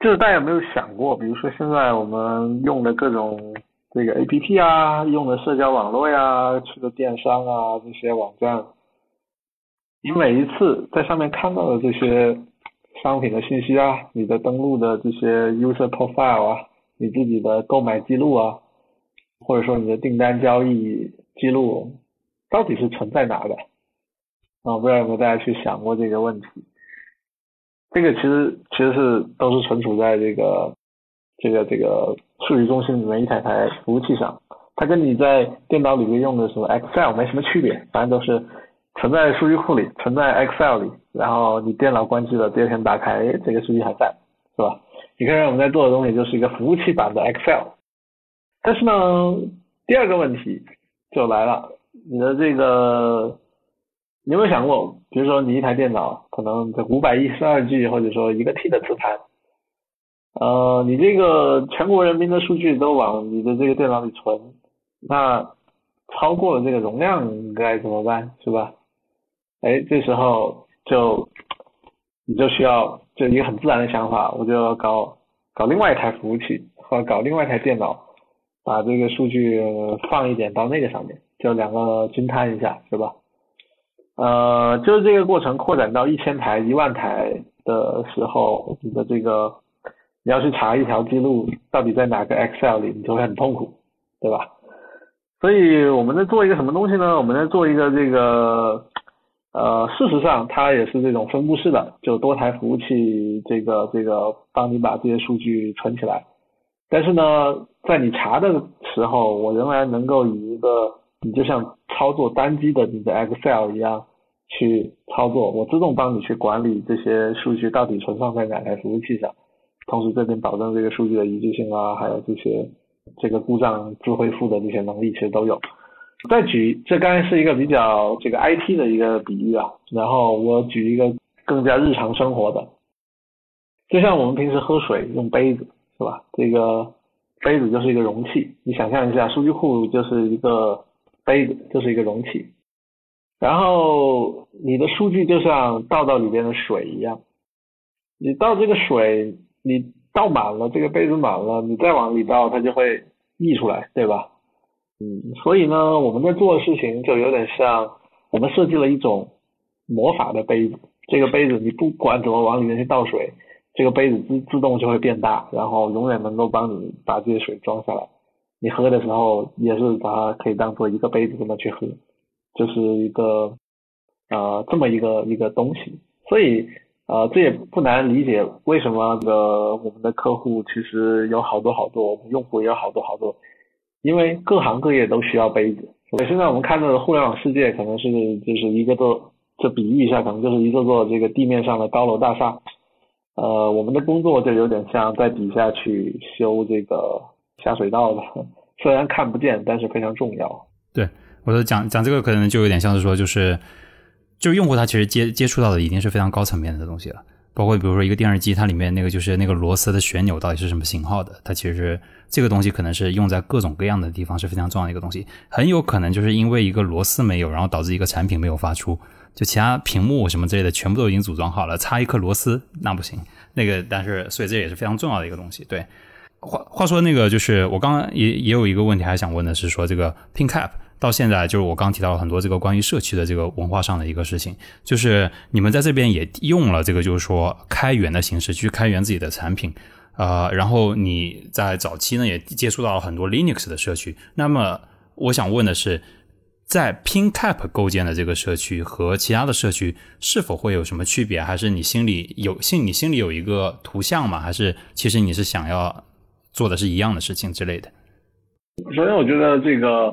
[SPEAKER 1] 就是大家有没有想过，比如说现在我们用的各种这个 APP 啊，用的社交网络呀，去的电商啊这些网站，你每一次在上面看到的这些。商品的信息啊，你的登录的这些 user profile 啊，你自己的购买记录啊，或者说你的订单交易记录，到底是存在哪的？啊，不知道有没有大家去想过这个问题？这个其实其实是都是存储在这个这个这个数据中心里面一台台服务器上，它跟你在电脑里面用的什么 Excel 没什么区别，反正都是存在数据库里，存在 Excel 里，然后你电脑关机了，第二天打开，这个数据还在，是吧？你看我们在做的东西就是一个服务器版的 Excel，但是呢，第二个问题就来了，你的这个。你有没有想过，比如说你一台电脑可能这五百一十二 G 或者说一个 T 的磁盘，呃，你这个全国人民的数据都往你的这个电脑里存，那超过了这个容量该怎么办，是吧？哎，这时候就你就需要就一个很自然的想法，我就搞搞另外一台服务器或者搞另外一台电脑，把这个数据放一点到那个上面，就两个均摊一下，是吧？呃，就是这个过程扩展到一千台、一万台的时候，你的这个你要去查一条记录到底在哪个 Excel 里，你就会很痛苦，对吧？所以我们在做一个什么东西呢？我们在做一个这个呃，事实上它也是这种分布式的，就多台服务器这个这个帮你把这些数据存起来。但是呢，在你查的时候，我仍然能够以一个你就像操作单机的你的 Excel 一样。去操作，我自动帮你去管理这些数据到底存放在哪台服务器上，同时这边保证这个数据的一致性啊，还有这些这个故障自恢复的这些能力其实都有。再举，这刚才是一个比较这个 IT 的一个比喻啊，然后我举一个更加日常生活的，就像我们平时喝水用杯子是吧？这个杯子就是一个容器，你想象一下，数据库就是一个杯子，就是一个容器。然后你的数据就像倒到里边的水一样，你倒这个水，你倒满了，这个杯子满了，你再往里倒，它就会溢出来，对吧？嗯，所以呢，我们在做的事情就有点像，我们设计了一种魔法的杯子，这个杯子你不管怎么往里面去倒水，这个杯子自自动就会变大，然后永远能够帮你把这些水装下来，你喝的时候也是把它可以当做一个杯子这么去喝。就是一个呃这么一个一个东西，所以呃这也不难理解为什么个我们的客户其实有好多好多，我们用户也有好多好多，因为各行各业都需要杯子。所以现在我们看到的互联网世界可能是就是一个座，就比喻一下，可能就是一座座这个地面上的高楼大厦。呃，我们的工作就有点像在底下去修这个下水道的，虽然看不见，但是非常重要。
[SPEAKER 2] 对。我说讲讲这个可能就有点像是说，就是就用户他其实接接触到的已经是非常高层面的东西了，包括比如说一个电视机，它里面那个就是那个螺丝的旋钮到底是什么型号的，它其实这个东西可能是用在各种各样的地方是非常重要的一个东西，很有可能就是因为一个螺丝没有，然后导致一个产品没有发出，就其他屏幕什么之类的全部都已经组装好了，差一颗螺丝那不行，那个但是所以这也是非常重要的一个东西。对，话话说那个就是我刚刚也也有一个问题还想问的是说这个 PinCap。到现在，就是我刚提到了很多这个关于社区的这个文化上的一个事情，就是你们在这边也用了这个，就是说开源的形式去开源自己的产品，呃，然后你在早期呢也接触到了很多 Linux 的社区。那么我想问的是，在 PinCap 构建的这个社区和其他的社区是否会有什么区别？还是你心里有心，你心里有一个图像吗？还是其实你是想要做的是一样的事情之类的？
[SPEAKER 1] 首先，我觉得这个。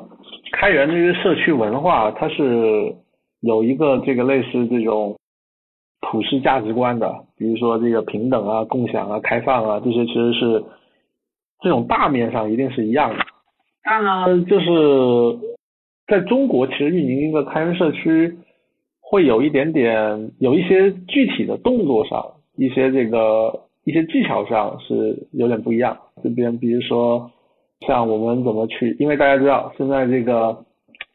[SPEAKER 1] 开源这些社区文化，它是有一个这个类似这种普世价值观的，比如说这个平等啊、共享啊、开放啊，这些其实是这种大面上一定是一样的。当然，就是在中国，其实运营一个开源社区会有一点点，有一些具体的动作上，一些这个一些技巧上是有点不一样。这边比如说。像我们怎么去？因为大家知道现在这个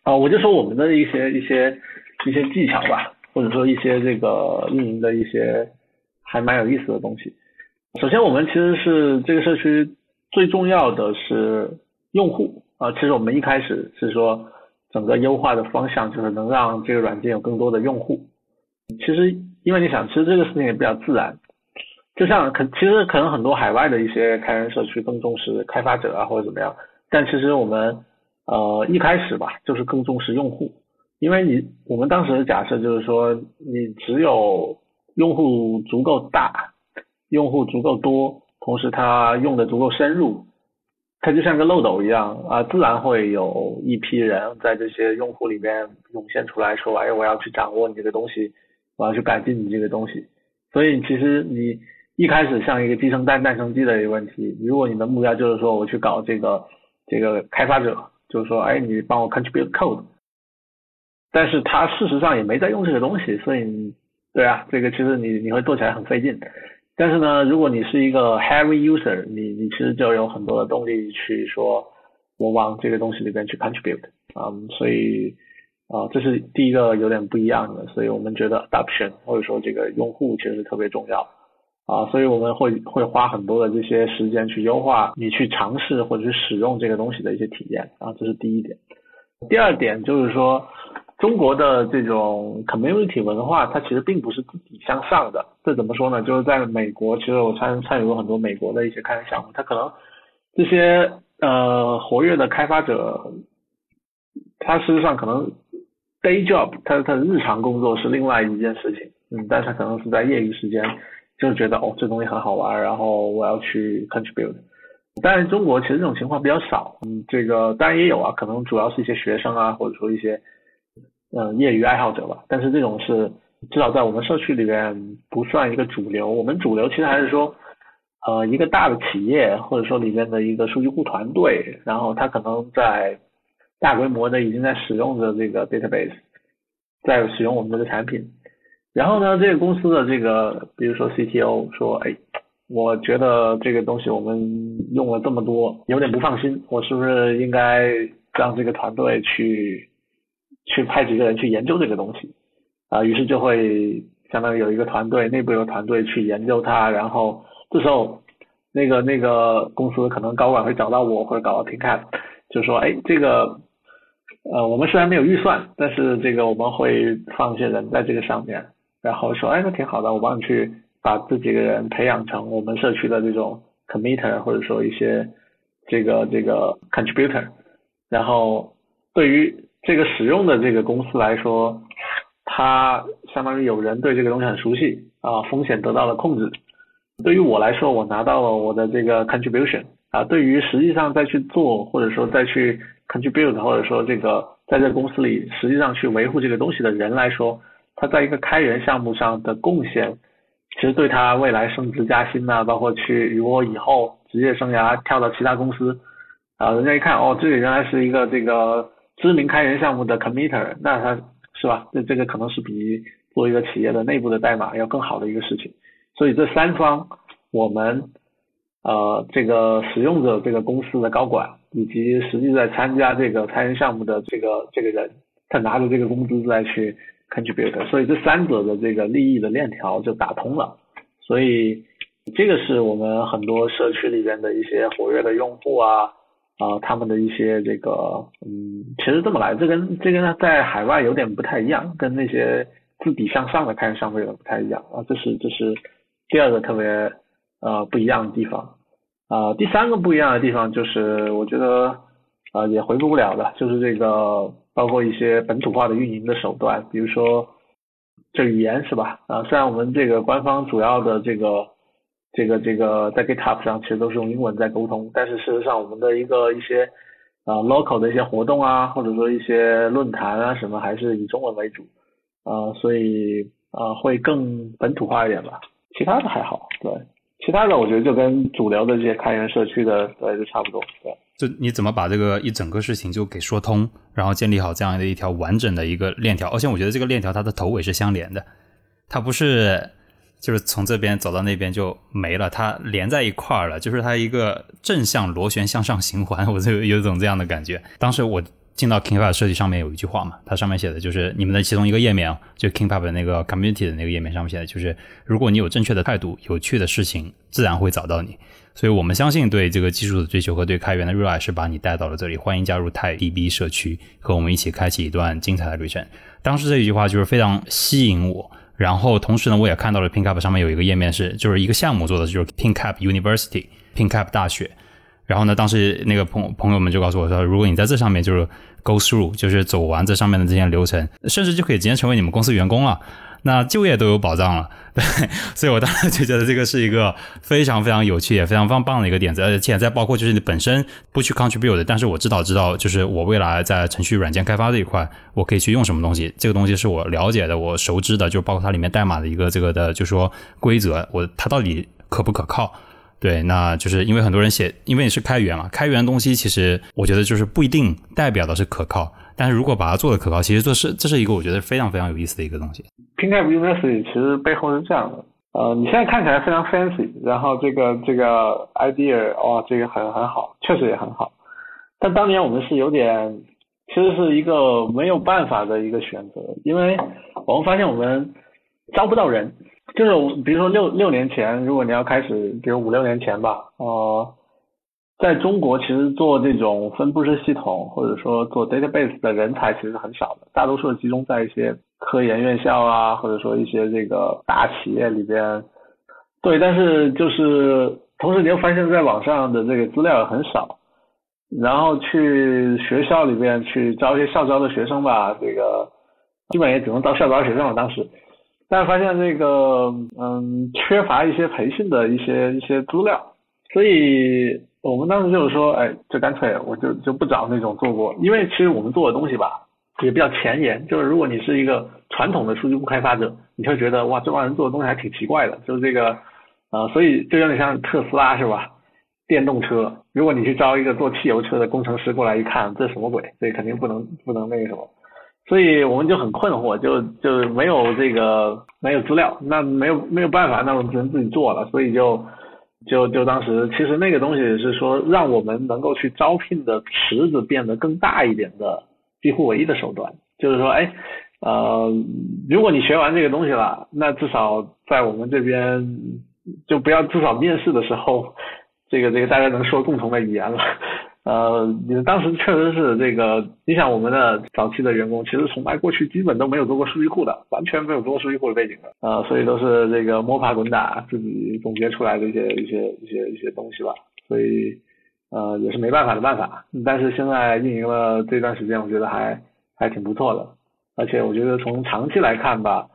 [SPEAKER 1] 啊，我就说我们的一些一些一些技巧吧，或者说一些这个运营的一些还蛮有意思的东西。首先，我们其实是这个社区最重要的是用户啊。其实我们一开始是说整个优化的方向就是能让这个软件有更多的用户。其实因为你想，其实这个事情也比较自然。就像可其实可能很多海外的一些开源社区更重视开发者啊或者怎么样，但其实我们呃一开始吧就是更重视用户，因为你我们当时的假设就是说你只有用户足够大，用户足够多，同时他用的足够深入，它就像个漏斗一样啊，自然会有一批人在这些用户里面涌现出来说，哎，我要去掌握你这个东西，我要去改进你这个东西。所以其实你一开始像一个鸡生蛋蛋生鸡的一个问题，如果你的目标就是说我去搞这个这个开发者，就是说，哎，你帮我 contribute code，但是他事实上也没在用这个东西，所以对啊，这个其实你你会做起来很费劲。但是呢，如果你是一个 heavy user，你你其实就有很多的动力去说，我往这个东西里边去 contribute，嗯，所以啊，这是第一个有点不一样的，所以我们觉得 adoption 或者说这个用户其实特别重要。啊，所以我们会会花很多的这些时间去优化你去尝试或者去使用这个东西的一些体验啊，这是第一点。第二点就是说。中国的这种 community 文化，它其实并不是自己向上的。这怎么说呢？就是在美国，其实我参参与过很多美国的一些开源项目，它可能这些呃活跃的开发者，他事实上可能 day job，他他的日常工作是另外一件事情，嗯，但是他可能是在业余时间就是觉得哦这东西很好玩，然后我要去 contribute。但是中国其实这种情况比较少，嗯，这个当然也有啊，可能主要是一些学生啊，或者说一些。嗯，业余爱好者吧，但是这种是至少在我们社区里边不算一个主流。我们主流其实还是说，呃，一个大的企业或者说里面的一个数据库团队，然后他可能在大规模的已经在使用着这个 database，在使用我们这个产品。然后呢，这个公司的这个，比如说 CTO 说，哎，我觉得这个东西我们用了这么多，有点不放心，我是不是应该让这个团队去？去派几个人去研究这个东西，啊，于是就会相当于有一个团队，内部有团队去研究它，然后这时候那个那个公司可能高管会找到我或者找到 Pinkap，就说，哎，这个呃我们虽然没有预算，但是这个我们会放一些人在这个上面，然后说，哎，那挺好的，我帮你去把这几个人培养成我们社区的这种 committer 或者说一些这个这个 contributor，然后对于这个使用的这个公司来说，它相当于有人对这个东西很熟悉啊，风险得到了控制。对于我来说，我拿到了我的这个 contribution 啊。对于实际上再去做或者说再去 contribute 或者说这个在这个公司里实际上去维护这个东西的人来说，他在一个开源项目上的贡献，其实对他未来升职加薪呐，包括去如果以后职业生涯跳到其他公司啊，人家一看哦，这里原来是一个这个。知名开源项目的 committer，那他是吧？这这个可能是比做一个企业的内部的代码要更好的一个事情。所以这三方，我们呃这个使用者这个公司的高管，以及实际在参加这个开源项目的这个这个人，他拿着这个工资再去 contribute，所以这三者的这个利益的链条就打通了。所以这个是我们很多社区里边的一些活跃的用户啊。啊，他们的一些这个，嗯，其实这么来，这跟这跟在海外有点不太一样，跟那些自底向上的开源项目有点不太一样啊。这是这是第二个特别呃不一样的地方啊。第三个不一样的地方就是，我觉得啊也回复不了的，就是这个包括一些本土化的运营的手段，比如说这语言是吧？啊，虽然我们这个官方主要的这个。这个这个在 GitHub 上其实都是用英文在沟通，但是事实上我们的一个一些啊 local 的一些活动啊，或者说一些论坛啊什么，还是以中文为主啊，所以啊会更本土化一点吧。其他的还好，对，其他的我觉得就跟主流的这些开源社区的对就差不多，对。
[SPEAKER 2] 就你怎么把这个一整个事情就给说通，然后建立好这样的一条完整的一个链条，而且我觉得这个链条它的头尾是相连的，它不是。就是从这边走到那边就没了，它连在一块儿了，就是它一个正向螺旋向上循环，我就有种这样的感觉。当时我进到 KingPub 设计上面有一句话嘛，它上面写的就是你们的其中一个页面，就 KingPub 的那个 Community 的那个页面上面写的就是，如果你有正确的态度，有趣的事情自然会找到你。所以我们相信对这个技术的追求和对开源的热爱是把你带到了这里。欢迎加入泰 DB 社区，和我们一起开启一段精彩的旅程。当时这一句话就是非常吸引我。然后同时呢，我也看到了 PinCap 上面有一个页面是，就是一个项目做的，就是 PinCap University，PinCap 大学。然后呢，当时那个朋朋友们就告诉我说，如果你在这上面就是 go through，就是走完这上面的这些流程，甚至就可以直接成为你们公司员工了。那就业都有保障了，对，所以我当时就觉得这个是一个非常非常有趣也非常非常棒的一个点子，而且再包括就是你本身不去 contribute，但是我知道知道就是我未来在程序软件开发这一块，我可以去用什么东西，这个东西是我了解的，我熟知的，就包括它里面代码的一个这个的，就说规则，我它到底可不可靠？对，那就是因为很多人写，因为你是开源嘛，开源东西其实我觉得就是不一定代表的是可靠。但是如果把它做的可靠，其实这是这是一个我觉得非常非常有意思的一个东西。
[SPEAKER 1] PinCap University 其实背后是这样的，呃，你现在看起来非常 fancy，然后这个这个 idea 哇，这个很很好，确实也很好。但当年我们是有点，其实是一个没有办法的一个选择，因为我们发现我们招不到人，就是比如说六六年前，如果你要开始，比如五六年前吧，呃。在中国，其实做这种分布式系统或者说做 database 的人才其实很少的，大多数集中在一些科研院校啊，或者说一些这个大企业里边。对，但是就是同时你又发现，在网上的这个资料也很少，然后去学校里边去招一些校招的学生吧，这个基本也只能招校招学生了。当时，但是发现这个嗯，缺乏一些培训的一些一些资料，所以。我们当时就是说，哎，就干脆我就就不找那种做过，因为其实我们做的东西吧，也比较前沿。就是如果你是一个传统的数据库开发者，你会觉得哇，这帮人做的东西还挺奇怪的。就是这个，呃，所以就有点像特斯拉是吧？电动车，如果你去招一个做汽油车的工程师过来一看，这什么鬼？这肯定不能不能那个什么。所以我们就很困惑，就就没有这个没有资料，那没有没有办法，那我们只能自己做了，所以就。就就当时，其实那个东西是说，让我们能够去招聘的池子变得更大一点的，几乎唯一的手段。就是说，哎，呃，如果你学完这个东西了，那至少在我们这边，就不要至少面试的时候，这个这个大家能说共同的语言了。呃，你当时确实是这个，你想我们的早期的员工，其实从来过去基本都没有做过数据库的，完全没有做过数据库的背景的，呃，所以都是这个摸爬滚打自己总结出来的一些一些一些一些东西吧，所以呃也是没办法的办法。但是现在运营了这段时间，我觉得还还挺不错的，而且我觉得从长期来看吧，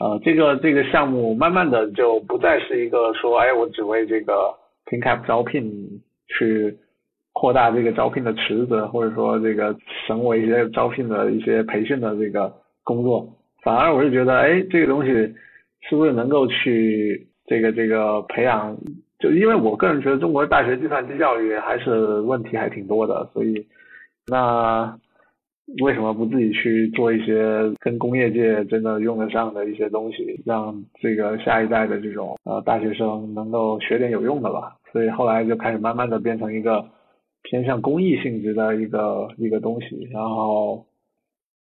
[SPEAKER 1] 呃，这个这个项目慢慢的就不再是一个说，哎，我只为这个 PinCap 招聘去。扩大这个招聘的池子，或者说这个省委一些招聘的一些培训的这个工作，反而我是觉得，哎，这个东西是不是能够去这个这个培养？就因为我个人觉得中国大学计算机教育还是问题还挺多的，所以那为什么不自己去做一些跟工业界真的用得上的一些东西，让这个下一代的这种呃大学生能够学点有用的吧？所以后来就开始慢慢的变成一个。偏向公益性质的一个一个东西，然后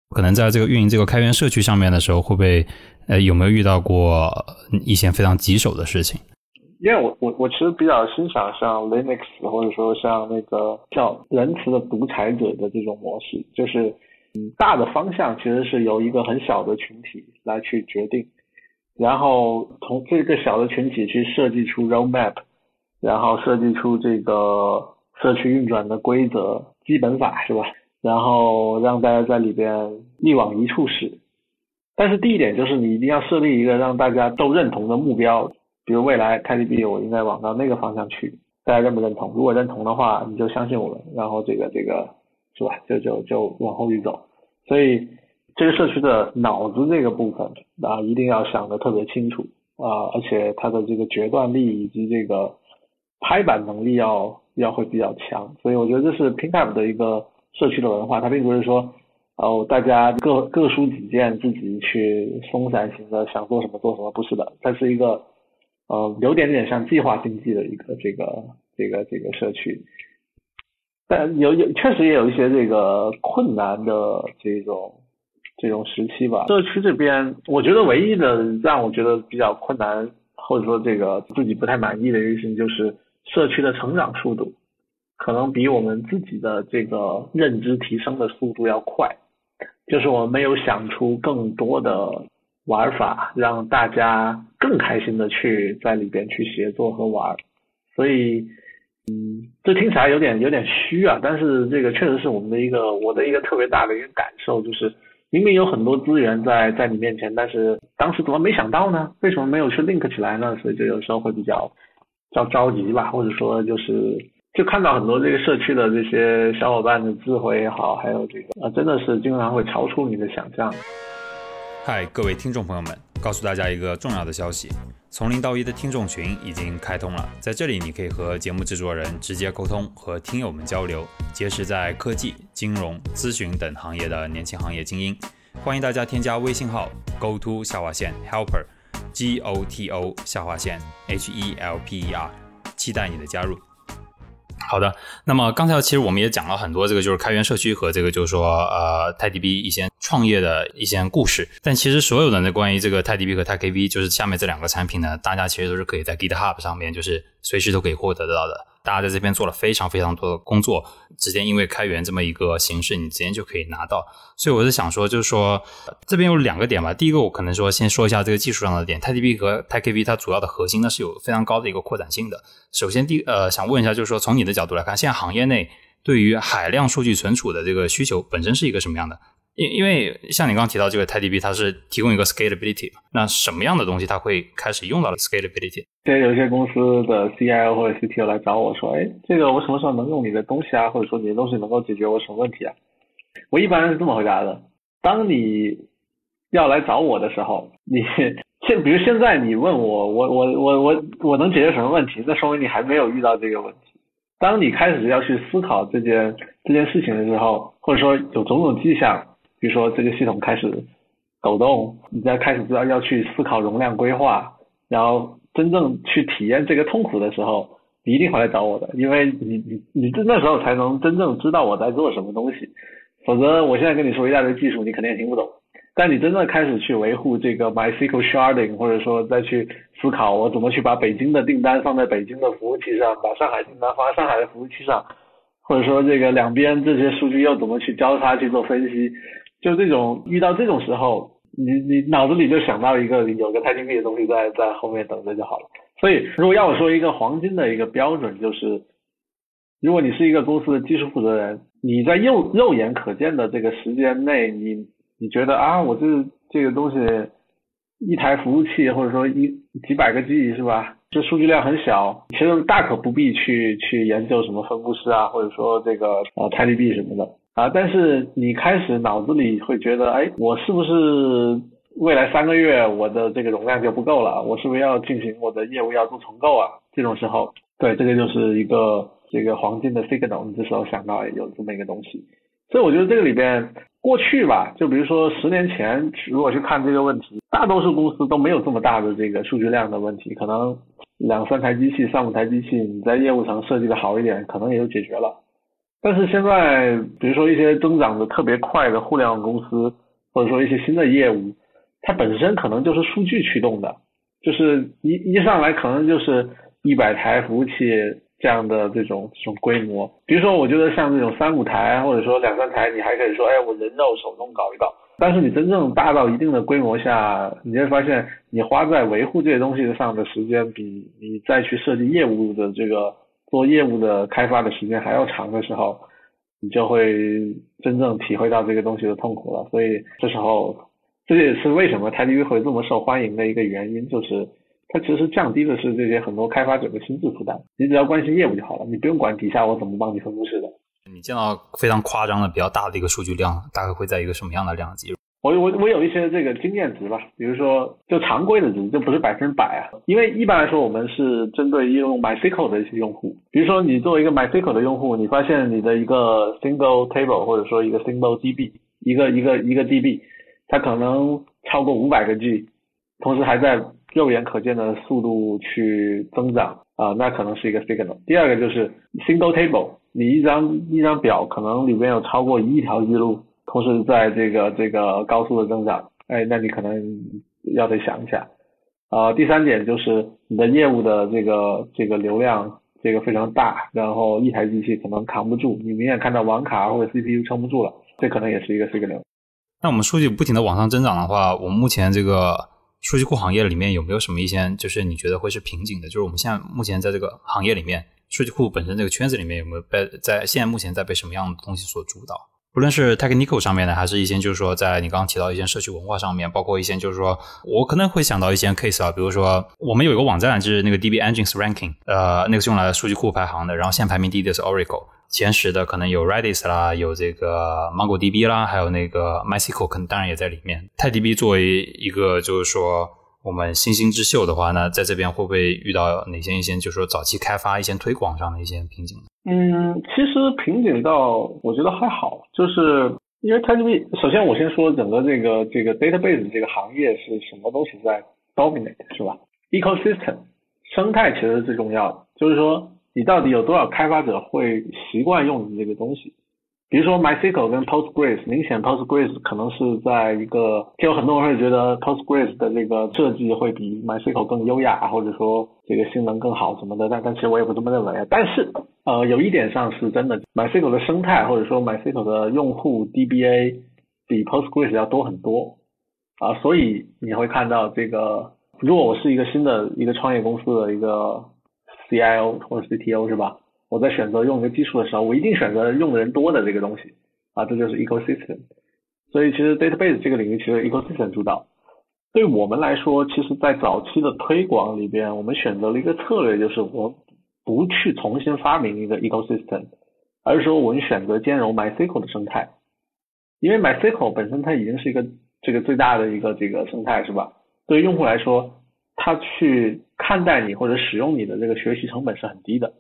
[SPEAKER 2] 可能在这个运营这个开源社区上面的时候，会不会呃有没有遇到过一些非常棘手的事情？
[SPEAKER 1] 因为我我我其实比较欣赏像 Linux 或者说像那个叫仁慈的独裁者的这种模式，就是嗯大的方向其实是由一个很小的群体来去决定，然后从这个小的群体去设计出 roadmap，然后设计出这个。社区运转的规则、基本法是吧？然后让大家在里边一往一处使。但是第一点就是你一定要设立一个让大家都认同的目标，比如未来开 t b 我应该往到那个方向去，大家认不认同？如果认同的话，你就相信我们，然后这个这个是吧？就就就往后去走。所以这个社区的脑子这个部分啊，一定要想的特别清楚啊，而且它的这个决断力以及这个拍板能力要。要会比较强，所以我觉得这是 PinCap 的一个社区的文化，它并不是说哦大家各各抒己见，自己去松散型的想做什么做什么，不是的，它是一个呃有点点像计划经济的一个这个这个这个社区，但有有确实也有一些这个困难的这种这种时期吧。社区这边，我觉得唯一的让我觉得比较困难，或者说这个自己不太满意的一个事情就是。社区的成长速度可能比我们自己的这个认知提升的速度要快，就是我们没有想出更多的玩法，让大家更开心的去在里边去协作和玩。所以，嗯，这听起来有点有点虚啊，但是这个确实是我们的一个我的一个特别大的一个感受，就是明明有很多资源在在你面前，但是当时怎么没想到呢？为什么没有去 link 起来呢？所以就有时候会比较较着急吧，或者说就是就看到很多这个社区的这些小伙伴的智慧也好，还有这个啊，真的是经常会超出你的想象。
[SPEAKER 2] 嗨，各位听众朋友们，告诉大家一个重要的消息：从零到一的听众群已经开通了，在这里你可以和节目制作人直接沟通，和听友们交流，结识在科技、金融、咨询等行业的年轻行业精英。欢迎大家添加微信号 go to 下划线 helper G O T O 下划线 H E L P E R，期待你的加入。好的，那么刚才其实我们也讲了很多这个就是开源社区和这个就是说呃泰迪 B 一些创业的一些故事，但其实所有的那关于这个泰迪 B 和泰 KV 就是下面这两个产品呢，大家其实都是可以在 GitHub 上面就是随时都可以获得得到的。大家在这边做了非常非常多的工作，直接因为开源这么一个形式，你直接就可以拿到。所以我是想说，就是说这边有两个点吧。第一个，我可能说先说一下这个技术上的点。TiDB 和 TiKV 它主要的核心呢是有非常高的一个扩展性的。首先，第呃想问一下，就是说从你的角度来看，现在行业内对于海量数据存储的这个需求本身是一个什么样的？因因为像你刚刚提到这个 TiDB，它是提供一个 scalability，那什么样的东西它会开始用到了 scalability？
[SPEAKER 1] 现在有些公司的 CIO 或者 CTO 来找我说，哎，这个我什么时候能用你的东西啊？或者说你的东西能够解决我什么问题啊？我一般是这么回答的：当你要来找我的时候，你现比如现在你问我，我我我我我能解决什么问题？那说明你还没有遇到这个问题。当你开始要去思考这件这件事情的时候，或者说有种种迹象。比如说这个系统开始抖动，你在开始知道要去思考容量规划，然后真正去体验这个痛苦的时候，你一定会来找我的，因为你你你这那时候才能真正知道我在做什么东西，否则我现在跟你说一大堆技术，你肯定也听不懂。但你真正开始去维护这个 MySQL sharding，或者说再去思考我怎么去把北京的订单放在北京的服务器上，把上海订单放在上海的服务器上，或者说这个两边这些数据又怎么去交叉去做分析。就这种遇到这种时候，你你脑子里就想到一个有个太金币的东西在在后面等着就好了。所以如果要我说一个黄金的一个标准，就是如果你是一个公司的技术负责人，你在肉肉眼可见的这个时间内，你你觉得啊，我这这个东西一台服务器或者说一几百个 G 是吧？这数据量很小，其实大可不必去去研究什么分布式啊，或者说这个呃泰迪币什么的。啊！但是你开始脑子里会觉得，哎，我是不是未来三个月我的这个容量就不够了？我是不是要进行我的业务要做重构啊？这种时候，对，这个就是一个这个黄金的 signal，你这时候想到有这么一个东西。所以我觉得这个里边，过去吧，就比如说十年前，如果去看这个问题，大多数公司都没有这么大的这个数据量的问题，可能两三台机器、三五台机器，你在业务层设计的好一点，可能也就解决了。但是现在，比如说一些增长的特别快的互联网公司，或者说一些新的业务，它本身可能就是数据驱动的，就是一一上来可能就是一百台服务器这样的这种这种规模。比如说，我觉得像这种三五台或者说两三台，你还可以说，哎，我人肉手动搞一搞。但是你真正大到一定的规模下，你会发现，你花在维护这些东西上的时间，比你再去设计业务的这个。做业务的开发的时间还要长的时候，你就会真正体会到这个东西的痛苦了。所以这时候，这也是为什么泰迪会这么受欢迎的一个原因，就是它其实降低的是这些很多开发者的心智负担。你只要关心业务就好了，你不用管底下我怎么帮你分布式的。
[SPEAKER 2] 你见到非常夸张的、比较大的一个数据量，大概会在一个什么样的量级？
[SPEAKER 1] 我我我有一些这个经验值吧，比如说就常规的值，就不是百分百啊。因为一般来说，我们是针对用 MySQL 的一些用户，比如说你作为一个 MySQL 的用户，你发现你的一个 single table 或者说一个 single DB，一个一个一个 DB，它可能超过五百个 G，同时还在肉眼可见的速度去增长啊，那可能是一个 signal。第二个就是 single table，你一张一张表可能里面有超过一亿条记录。同时在这个这个高速的增长，哎，那你可能要得想一下。啊，第三点就是你的业务的这个这个流量这个非常大，然后一台机器可能扛不住，你明显看到网卡或者 CPU 撑不住了，这可能也是一个这个流。
[SPEAKER 2] 那我们数据不停的往上增长的话，我们目前这个数据库行业里面有没有什么一些就是你觉得会是瓶颈的？就是我们现在目前在这个行业里面，数据库本身这个圈子里面有没有被在现在目前在被什么样的东西所主导？不论是 technical 上面的，还是一些就是说在你刚刚提到一些社区文化上面，包括一些就是说我可能会想到一些 case 啊，比如说我们有一个网站就是那个 DB Engines Ranking，呃，那个是用来数据库排行的，然后现在排名第一的是 Oracle，前十的可能有 Redis 啦，有这个 MongoDB 啦，还有那个 MySQL，可能当然也在里面。泰 DB 作为一个就是说我们新兴之秀的话，那在这边会不会遇到哪些一些就是说早期开发一些推广上的一些瓶颈呢？
[SPEAKER 1] 嗯，其实瓶颈到我觉得还好，就是因为 TiDB，首先我先说整个这个这个 database 这个行业是什么东西在 dominate 是吧？ecosystem 生态其实是最重要的，就是说你到底有多少开发者会习惯用你这个东西。比如说 MySQL 跟 Postgres，明显 Postgres 可能是在一个，就有很多人会觉得 Postgres 的这个设计会比 MySQL 更优雅，或者说这个性能更好什么的，但但其实我也不这么认为。但是呃，有一点上是真的，MySQL 的生态或者说 MySQL 的用户 DBA 比 Postgres 要多很多啊，所以你会看到这个，如果我是一个新的一个创业公司的一个 CIO 或者 CTO 是吧？我在选择用一个技术的时候，我一定选择用的人多的这个东西啊，这就是 ecosystem。所以其实 database 这个领域其实 ecosystem 主导。对我们来说，其实，在早期的推广里边，我们选择了一个策略，就是我不去重新发明一个 ecosystem，而是说我们选择兼容 MySQL 的生态。因为 MySQL 本身它已经是一个这个最大的一个这个生态，是吧？对于用户来说，他去看待你或者使用你的这个学习成本是很低的。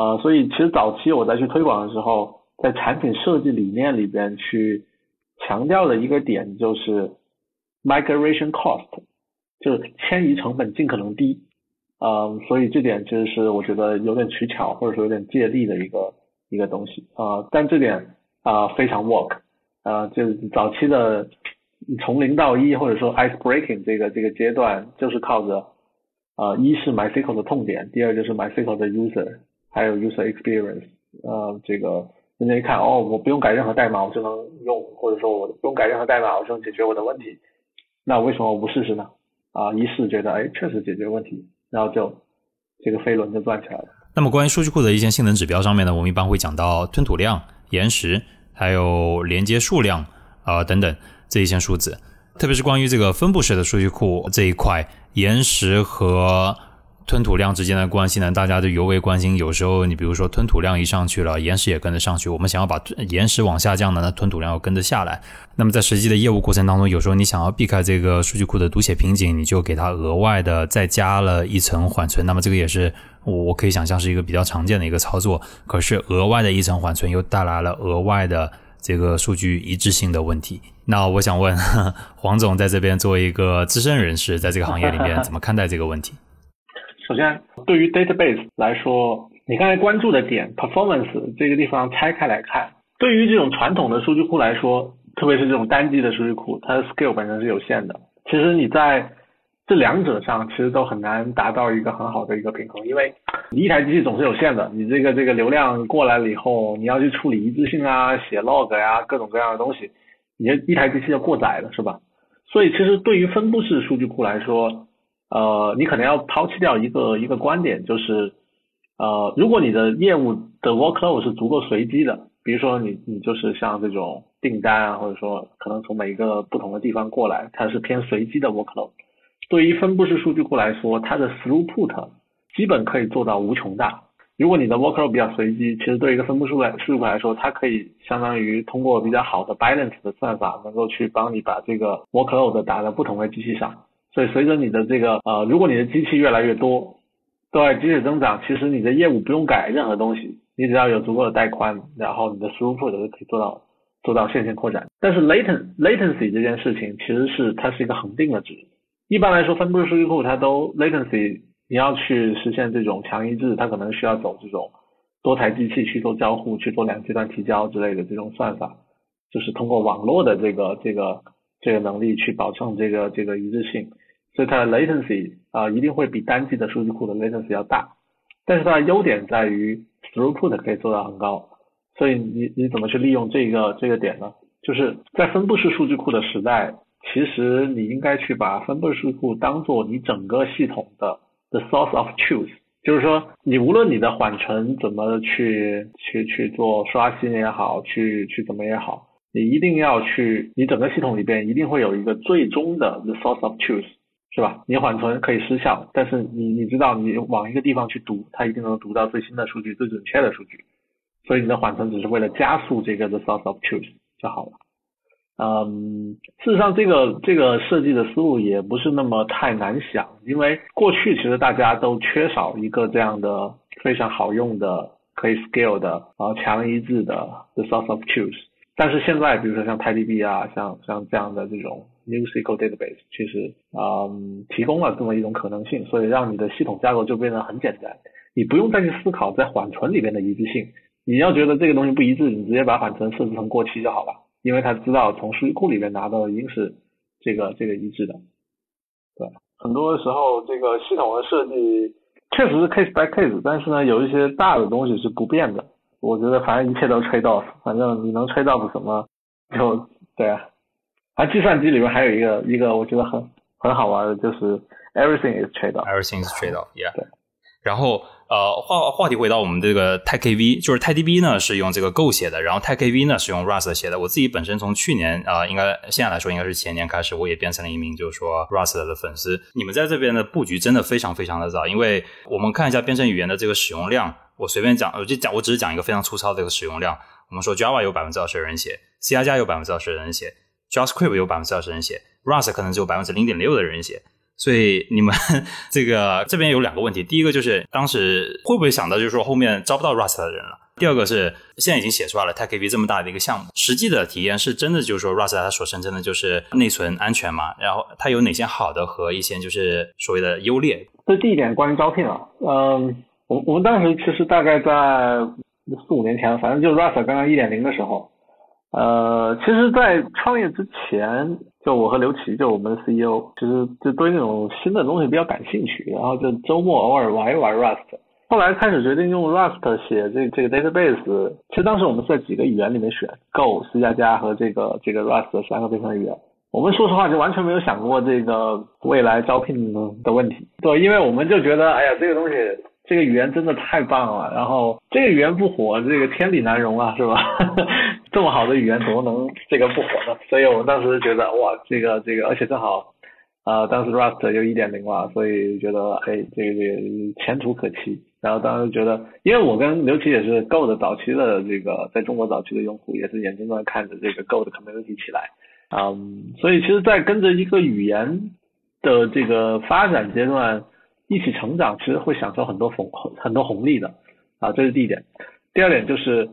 [SPEAKER 1] 呃，所以其实早期我在去推广的时候，在产品设计理念里边去强调的一个点就是 migration cost，就是迁移成本尽可能低。呃，所以这点其实是我觉得有点取巧或者说有点借力的一个一个东西。呃，但这点啊非常 work。呃，就早期的从零到一或者说 ice breaking 这个这个阶段，就是靠着呃一是 MySQL 的痛点，第二就是 MySQL 的 user。还有 user experience，呃，这个人家一看，哦，我不用改任何代码，我就能用，或者说我不用改任何代码，我就能解决我的问题，那为什么我不试试呢？啊，一试觉得，哎，确实解决问题，然后就这个飞轮就转起来了。
[SPEAKER 2] 那么关于数据库的一些性能指标上面呢，我们一般会讲到吞吐量、延时，还有连接数量啊等等这一些数字，特别是关于这个分布式的数据库这一块，延时和吞吐量之间的关系呢，大家就尤为关心。有时候你比如说吞吐量一上去了，延时也跟着上去。我们想要把延时往下降呢，那吞吐量要跟着下来。那么在实际的业务过程当中，有时候你想要避开这个数据库的读写瓶颈，你就给它额外的再加了一层缓存。那么这个也是我可以想象是一个比较常见的一个操作。可是额外的一层缓存又带来了额外的这个数据一致性的问题。那我想问 黄总，在这边作为一个资深人士，在这个行业里面怎么看待这个问题？
[SPEAKER 1] 首先，对于 database 来说，你刚才关注的点 performance 这个地方拆开来看，对于这种传统的数据库来说，特别是这种单机的数据库，它的 scale 本身是有限的。其实你在这两者上，其实都很难达到一个很好的一个平衡，因为你一台机器总是有限的，你这个这个流量过来了以后，你要去处理一致性啊、写 log 呀各种各样的东西，你一台机器就过载了，是吧？所以其实对于分布式数据库来说，呃，你可能要抛弃掉一个一个观点，就是，呃，如果你的业务的 workload 是足够随机的，比如说你你就是像这种订单啊，或者说可能从每一个不同的地方过来，它是偏随机的 workload。对于分布式数据库来说，它的 throughput 基本可以做到无穷大。如果你的 workload 比较随机，其实对一个分布式来数据库来说，它可以相当于通过比较好的 balance 的算法，能够去帮你把这个 workload 打在不同的机器上。所以随着你的这个呃，如果你的机器越来越多，对机器增长，其实你的业务不用改任何东西，你只要有足够的带宽，然后你的 throughput 就可以做到做到线性扩展。但是 latent latency 这件事情其实是它是一个恒定的值。一般来说，分布式数据库它都 latency，你要去实现这种强一致，它可能需要走这种多台机器去做交互，去做两阶段提交之类的这种算法，就是通过网络的这个这个这个能力去保证这个这个一致性。所以它的 latency 啊一定会比单机的数据库的 latency 要大，但是它的优点在于 throughput 可以做到很高。所以你你怎么去利用这个这个点呢？就是在分布式数据库的时代，其实你应该去把分布式数据库当做你整个系统的 the source of truth，就是说你无论你的缓存怎么去去去做刷新也好，去去怎么也好，你一定要去，你整个系统里边一定会有一个最终的 the source of truth，是吧？你缓存可以失效，但是你你知道你往一个地方去读，它一定能读到最新的数据、最准确的数据。所以你的缓存只是为了加速这个 the source of truth 就好了。嗯，事实上这个这个设计的思路也不是那么太难想，因为过去其实大家都缺少一个这样的非常好用的可以 scale 的啊强一致的 the source of truth。但是现在比如说像 TiDB 啊，像像这样的这种 NewSQL database，其实嗯提供了这么一种可能性，所以让你的系统架构就变得很简单，你不用再去思考在缓存里面的一致性。你要觉得这个东西不一致，你直接把缓存设置成过期就好了，因为他知道从数据库里面拿到的一定是这个这个一致的。对，很多时候这个系统的设计确实是 case by case，但是呢，有一些大的东西是不变的。我觉得反正一切都 trade off，反正你能 trade off 什么就对啊。而计算机里面还有一个一个我觉得很很好玩的，就是 everything is trade off，everything
[SPEAKER 2] is trade off，yeah。
[SPEAKER 1] 对，
[SPEAKER 2] 然后。呃，话话题回到我们这个 TiKV，就是 TiDB 呢是用这个 Go 写的，然后 TiKV 呢是用 Rust 写的。我自己本身从去年啊，应该现在来说应该是前年开始，我也变成了一名就是说 Rust 的粉丝。你们在这边的布局真的非常非常的早，因为我们看一下编程语言的这个使用量，我随便讲，我就讲，我只是讲一个非常粗糙的一个使用量。我们说 Java 有百分之二十的人写，C 加加有百分之二十的人写，JavaScript 有百分之二十人写，Rust 可能只有百分之零点六的人写。所以你们 这个这边有两个问题，第一个就是当时会不会想到，就是说后面招不到 Rust 的人了？第二个是现在已经写出来了，TiKV 这么大的一个项目，实际的体验是真的，就是说 Rust 它所声称的就是内存安全嘛？然后它有哪些好的和一些就是所谓的优劣？
[SPEAKER 1] 这第一点关于招聘啊，嗯，我我们当时其实大概在四五年前，反正就 Rust 刚刚一点零的时候。呃，其实，在创业之前，就我和刘琦，就我们的 CEO，其实就对那种新的东西比较感兴趣，然后就周末偶尔玩一玩 Rust。后来开始决定用 Rust 写这这个 database，其实当时我们是在几个语言里面选，Go、C 加加和这个这个 Rust 三个编程语言。我们说实话就完全没有想过这个未来招聘的问题，对，因为我们就觉得，哎呀，这个东西。这个语言真的太棒了，然后这个语言不火，这个天理难容啊，是吧？这么好的语言怎么能这个不火呢？所以我当时觉得，哇，这个这个，而且正好，呃，当时 Rust 就一点零了，所以觉得，哎，这个这个前途可期。然后当时觉得，因为我跟刘琦也是 Go 的早期的这个，在中国早期的用户，也是眼睁睁看着这个 Go 的 community 起来，嗯，所以其实，在跟着一个语言的这个发展阶段。一起成长，其实会享受很多红很多红利的啊，这是第一点。第二点就是，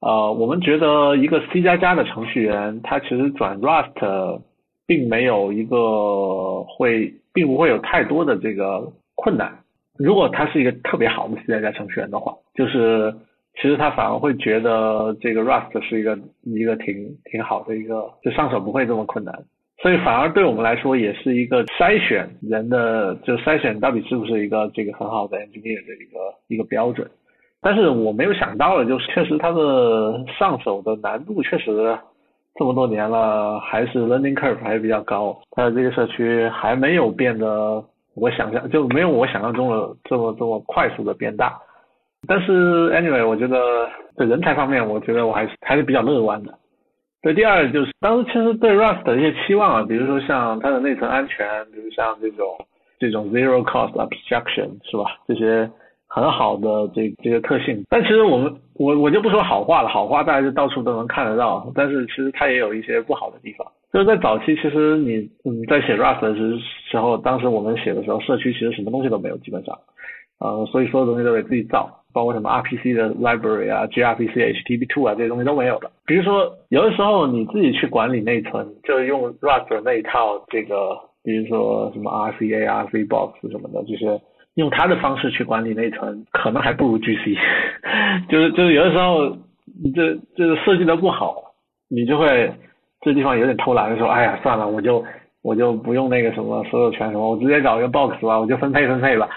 [SPEAKER 1] 呃，我们觉得一个 C 加加的程序员，他其实转 Rust 并没有一个会，并不会有太多的这个困难。如果他是一个特别好的 C 加加程序员的话，就是其实他反而会觉得这个 Rust 是一个一个挺挺好的一个，就上手不会这么困难。所以反而对我们来说也是一个筛选人的，就筛选到底是不是一个这个很好的 engineer 的一个一个标准。但是我没有想到的，就是确实它的上手的难度确实这么多年了，还是 learning curve 还是比较高。它的这个社区还没有变得我想象就没有我想象中的这么这么快速的变大。但是 anyway，我觉得在人才方面，我觉得我还是还是比较乐观的。对，第二就是当时其实对 Rust 的一些期望啊，比如说像它的内存安全，比如像这种这种 zero cost abstraction 是吧？这些很好的这这些特性。但其实我们我我就不说好话了，好话大家就到处都能看得到。但是其实它也有一些不好的地方。就是在早期，其实你嗯在写 Rust 的时时候，当时我们写的时候，社区其实什么东西都没有，基本上，呃，所以所有东西都得自己造。包括什么 RPC 的 library 啊，gRPC、HTTP2 啊这些东西都没有的。比如说，有的时候你自己去管理内存，就用 Rust 那一套这个，比如说什么 RCA、RCBox 什么的，就是用它的方式去管理内存，可能还不如 GC。就是就是有的时候，你这这个设计的不好，你就会这地方有点偷懒的时候，哎呀，算了，我就我就不用那个什么所有权什么，我直接搞一个 box 吧，我就分配分配吧。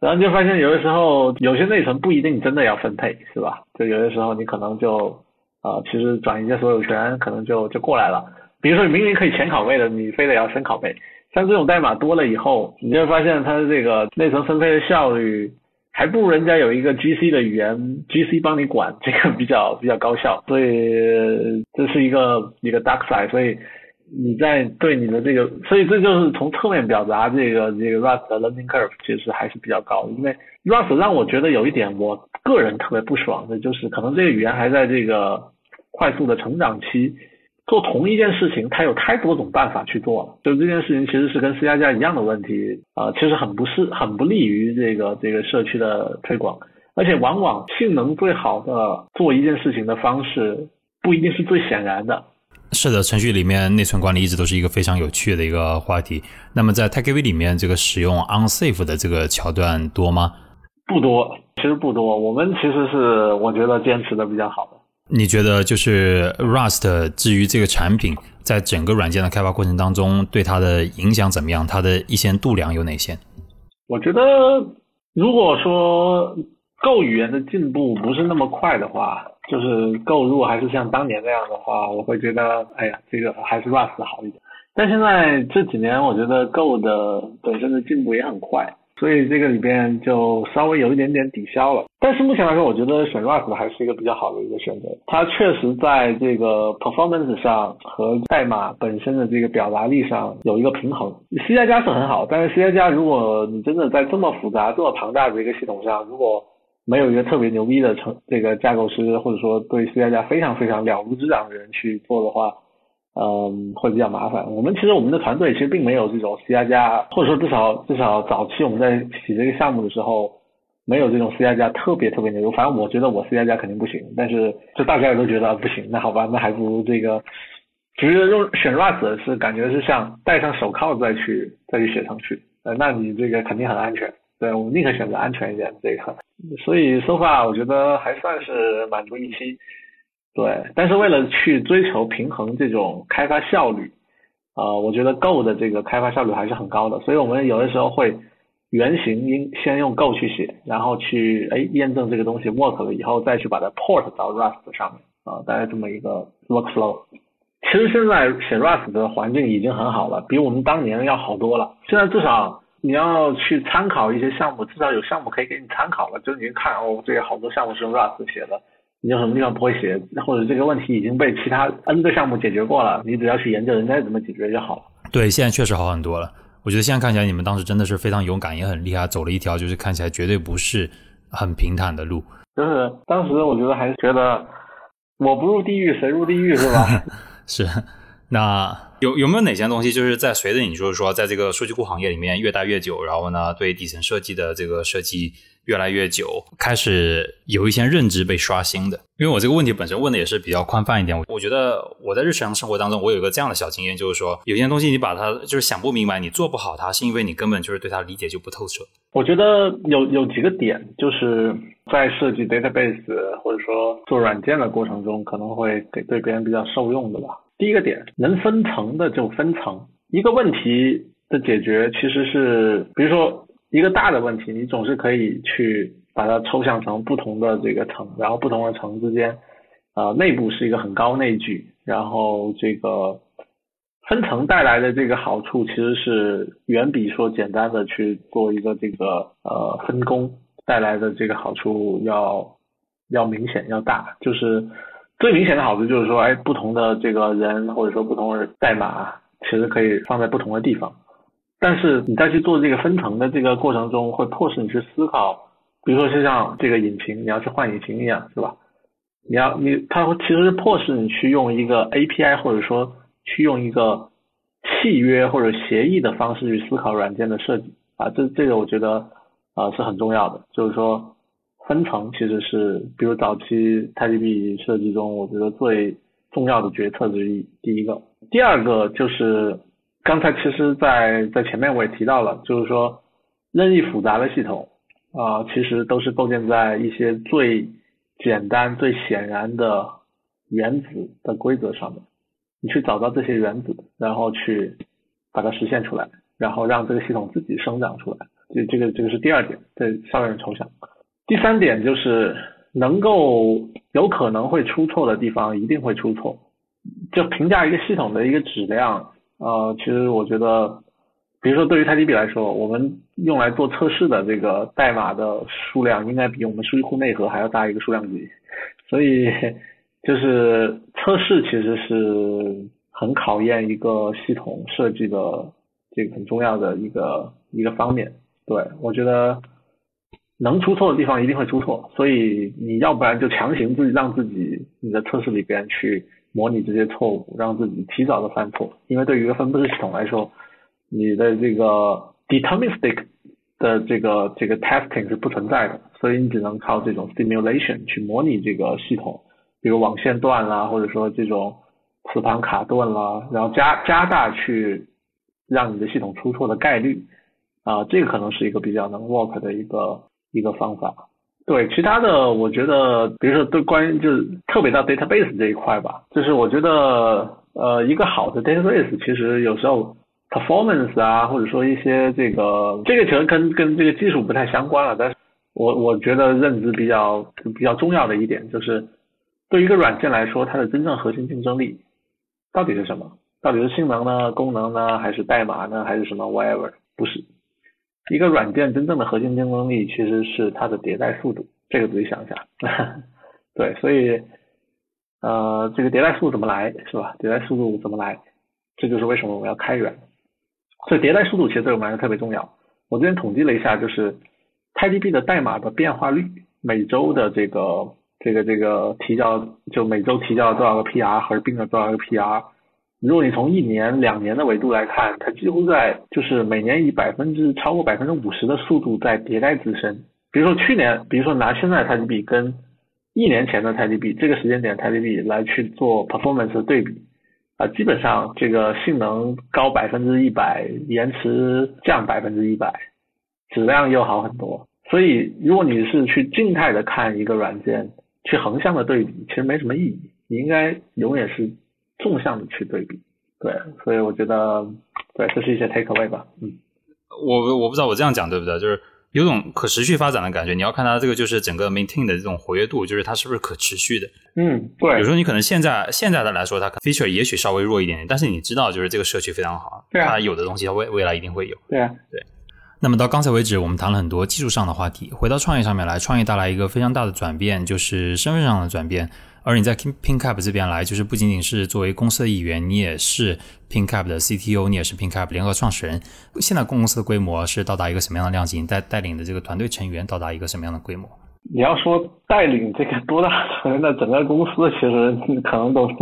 [SPEAKER 1] 然后就发现有的时候有些内存不一定真的要分配，是吧？就有的时候你可能就啊，其实转移一下所有权可能就就过来了。比如说你明明可以前拷贝的，你非得要深拷贝。像这种代码多了以后，你就会发现它的这个内存分配的效率还不如人家有一个 GC 的语言，GC 帮你管，这个比较比较高效。所以这是一个一个 dark side。所以你在对你的这个，所以这就是从侧面表达这个这个 Rust 的 learning curve 其实还是比较高的。因为 Rust 让我觉得有一点我个人特别不爽的就是，可能这个语言还在这个快速的成长期。做同一件事情，它有太多种办法去做了。就这件事情其实是跟 C 加加一样的问题啊，其实很不是很不利于这个这个社区的推广，而且往往性能最好的做一件事情的方式不一定是最显然的。
[SPEAKER 2] 是的，程序里面内存管理一直都是一个非常有趣的一个话题。那么在 TiKV 里面，这个使用 unsafe 的这个桥段多吗？
[SPEAKER 1] 不多，其实不多。我们其实是我觉得坚持的比较好的。
[SPEAKER 2] 你觉得就是 Rust 至于这个产品，在整个软件的开发过程当中，对它的影响怎么样？它的一些度量有哪些？
[SPEAKER 1] 我觉得，如果说 Go 语言的进步不是那么快的话，就是 Go 如果还是像当年那样的话，我会觉得，哎呀，这个还是 Rust 好一点。但现在这几年，我觉得 Go 的本身的进步也很快。所以这个里边就稍微有一点点抵消了，但是目前来说，我觉得选 Rust 还是一个比较好的一个选择。它确实在这个 performance 上和代码本身的这个表达力上有一个平衡。C 加加是很好，但是 C 加加如果你真的在这么复杂、这么庞大的一个系统上，如果没有一个特别牛逼的成这个架构师，或者说对 C 加加非常非常了如指掌的人去做的话，嗯，会比较麻烦。我们其实我们的团队其实并没有这种 C 加加，或者说至少至少早期我们在起这个项目的时候，没有这种 C 加加特别特别牛。反正我觉得我 C 加加肯定不行，但是就大家都觉得不行。那好吧，那还不如这个，直接用选 Rust 是感觉是像戴上手铐再去再去写程序。呃，那你这个肯定很安全。对我们宁可选择安全一点这个。所以 so far 我觉得还算是满足预期。对，但是为了去追求平衡这种开发效率，呃，我觉得 Go 的这个开发效率还是很高的，所以我们有的时候会原型应先用 Go 去写，然后去哎验证这个东西 work 了以后，再去把它 port 到 Rust 上面啊，大概这么一个 workflow。其实现在写 Rust 的环境已经很好了，比我们当年要好多了。现在至少你要去参考一些项目，至少有项目可以给你参考了，就是你看哦，这个好多项目是用 Rust 写的。你有什么地方不会写，或者这个问题已经被其他 N 个项目解决过了，你只要去研究人家怎么解决就好了。
[SPEAKER 2] 对，现在确实好很多了。我觉得现在看起来你们当时真的是非常勇敢，也很厉害，走了一条就是看起来绝对不是很平坦的路。
[SPEAKER 1] 就是当时我觉得还是觉得我不入地狱谁入地狱是吧？
[SPEAKER 2] 是。那有有没有哪些东西就是在随着你就是说在这个数据库行业里面越待越久，然后呢对底层设计的这个设计？越来越久，开始有一些认知被刷新的。因为我这个问题本身问的也是比较宽泛一点，我我觉得我在日常生活当中，我有一个这样的小经验，就是说有些东西你把它就是想不明白，你做不好它，是因为你根本就是对它理解就不透彻。
[SPEAKER 1] 我觉得有有几个点，就是在设计 database 或者说做软件的过程中，可能会给对别人比较受用的吧。第一个点，能分层的就分层，一个问题的解决其实是，比如说。一个大的问题，你总是可以去把它抽象成不同的这个层，然后不同的层之间，呃，内部是一个很高内聚，然后这个分层带来的这个好处，其实是远比说简单的去做一个这个呃分工带来的这个好处要要明显要大。就是最明显的好处就是说，哎，不同的这个人或者说不同的代码，其实可以放在不同的地方。但是你在去做这个分层的这个过程中，会迫使你去思考，比如说就像这个引擎，你要去换引擎一样，是吧？你要你它会其实是迫使你去用一个 API 或者说去用一个契约或者协议的方式去思考软件的设计啊，这这个我觉得啊是很重要的，就是说分层其实是比如早期 TiDB 设计中我觉得最重要的决策之一，第一个，第二个就是。刚才其实，在在前面我也提到了，就是说，任意复杂的系统啊，其实都是构建在一些最简单、最显然的原子的规则上面。你去找到这些原子，然后去把它实现出来，然后让这个系统自己生长出来。这这个这个是第二点，这上面抽象。第三点就是能够有可能会出错的地方一定会出错。就评价一个系统的一个质量，呃，其实我觉得，比如说对于 TiDB 来说，我们用来做测试的这个代码的数量应该比我们数据库内核还要大一个数量级，所以就是测试其实是很考验一个系统设计的这个很重要的一个一个方面。对我觉得能出错的地方一定会出错，所以你要不然就强行自己让自己你的测试里边去。模拟这些错误，让自己提早的犯错。因为对于一个分布式系统来说，你的这个 deterministic 的这个这个 testing 是不存在的，所以你只能靠这种 simulation 去模拟这个系统，比如网线断啦，或者说这种磁盘卡顿啦，然后加加大去让你的系统出错的概率啊，这个可能是一个比较能 work 的一个一个方法。对其他的，我觉得，比如说对关于就是特别到 database 这一块吧，就是我觉得，呃，一个好的 database 其实有时候 performance 啊，或者说一些这个这个其实跟跟这个技术不太相关了，但是我我觉得认知比较比较重要的一点就是，对一个软件来说，它的真正核心竞争力到底是什么？到底是性能呢？功能呢？还是代码呢？还是什么 whatever？不是。一个软件真正的核心竞争力其实是它的迭代速度，这个自己想一下。对，所以呃，这个迭代速度怎么来，是吧？迭代速度怎么来，这就是为什么我们要开源。所以迭代速度其实对我们来说特别重要。我之前统计了一下，就是 TiDB 的代码的变化率，每周的这个这个这个提交，就每周提交了多少个 PR，合并了多少个 PR。如果你从一年、两年的维度来看，它几乎在就是每年以百分之超过百分之五十的速度在迭代自身。比如说去年，比如说拿现在的 TiDB 跟一年前的 TiDB 这个时间点 TiDB 来去做 performance 的对比，啊，基本上这个性能高百分之一百，延迟降百分之一百，质量又好很多。所以如果你是去静态的看一个软件，去横向的对比，其实没什么意义。你应该永远是。纵向的去对比，对，所以我觉得，对，这是一些 take away 吧，嗯，
[SPEAKER 2] 我我不知道我这样讲对不对，就是有种可持续发展的感觉。你要看它这个就是整个 maintain 的这种活跃度，就是它是不是可持续的。
[SPEAKER 1] 嗯，对。
[SPEAKER 2] 有时候你可能现在现在的来说，它 feature 也许稍微弱一点点，但是你知道，就是这个社区非常好，
[SPEAKER 1] 对
[SPEAKER 2] 它有的东西它未未来一定会有。
[SPEAKER 1] 对啊，
[SPEAKER 2] 对。那么到刚才为止，我们谈了很多技术上的话题，回到创业上面来，创业带来一个非常大的转变，就是身份上的转变。而你在 PinCap 这边来，就是不仅仅是作为公司的一员，你也是 PinCap 的 CTO，你也是 PinCap 联合创始人。现在公司的规模是到达一个什么样的量级？带带领的这个团队成员到达一个什么样的规模？
[SPEAKER 1] 你要说带领这个多大成员那整个公司，其实可能都是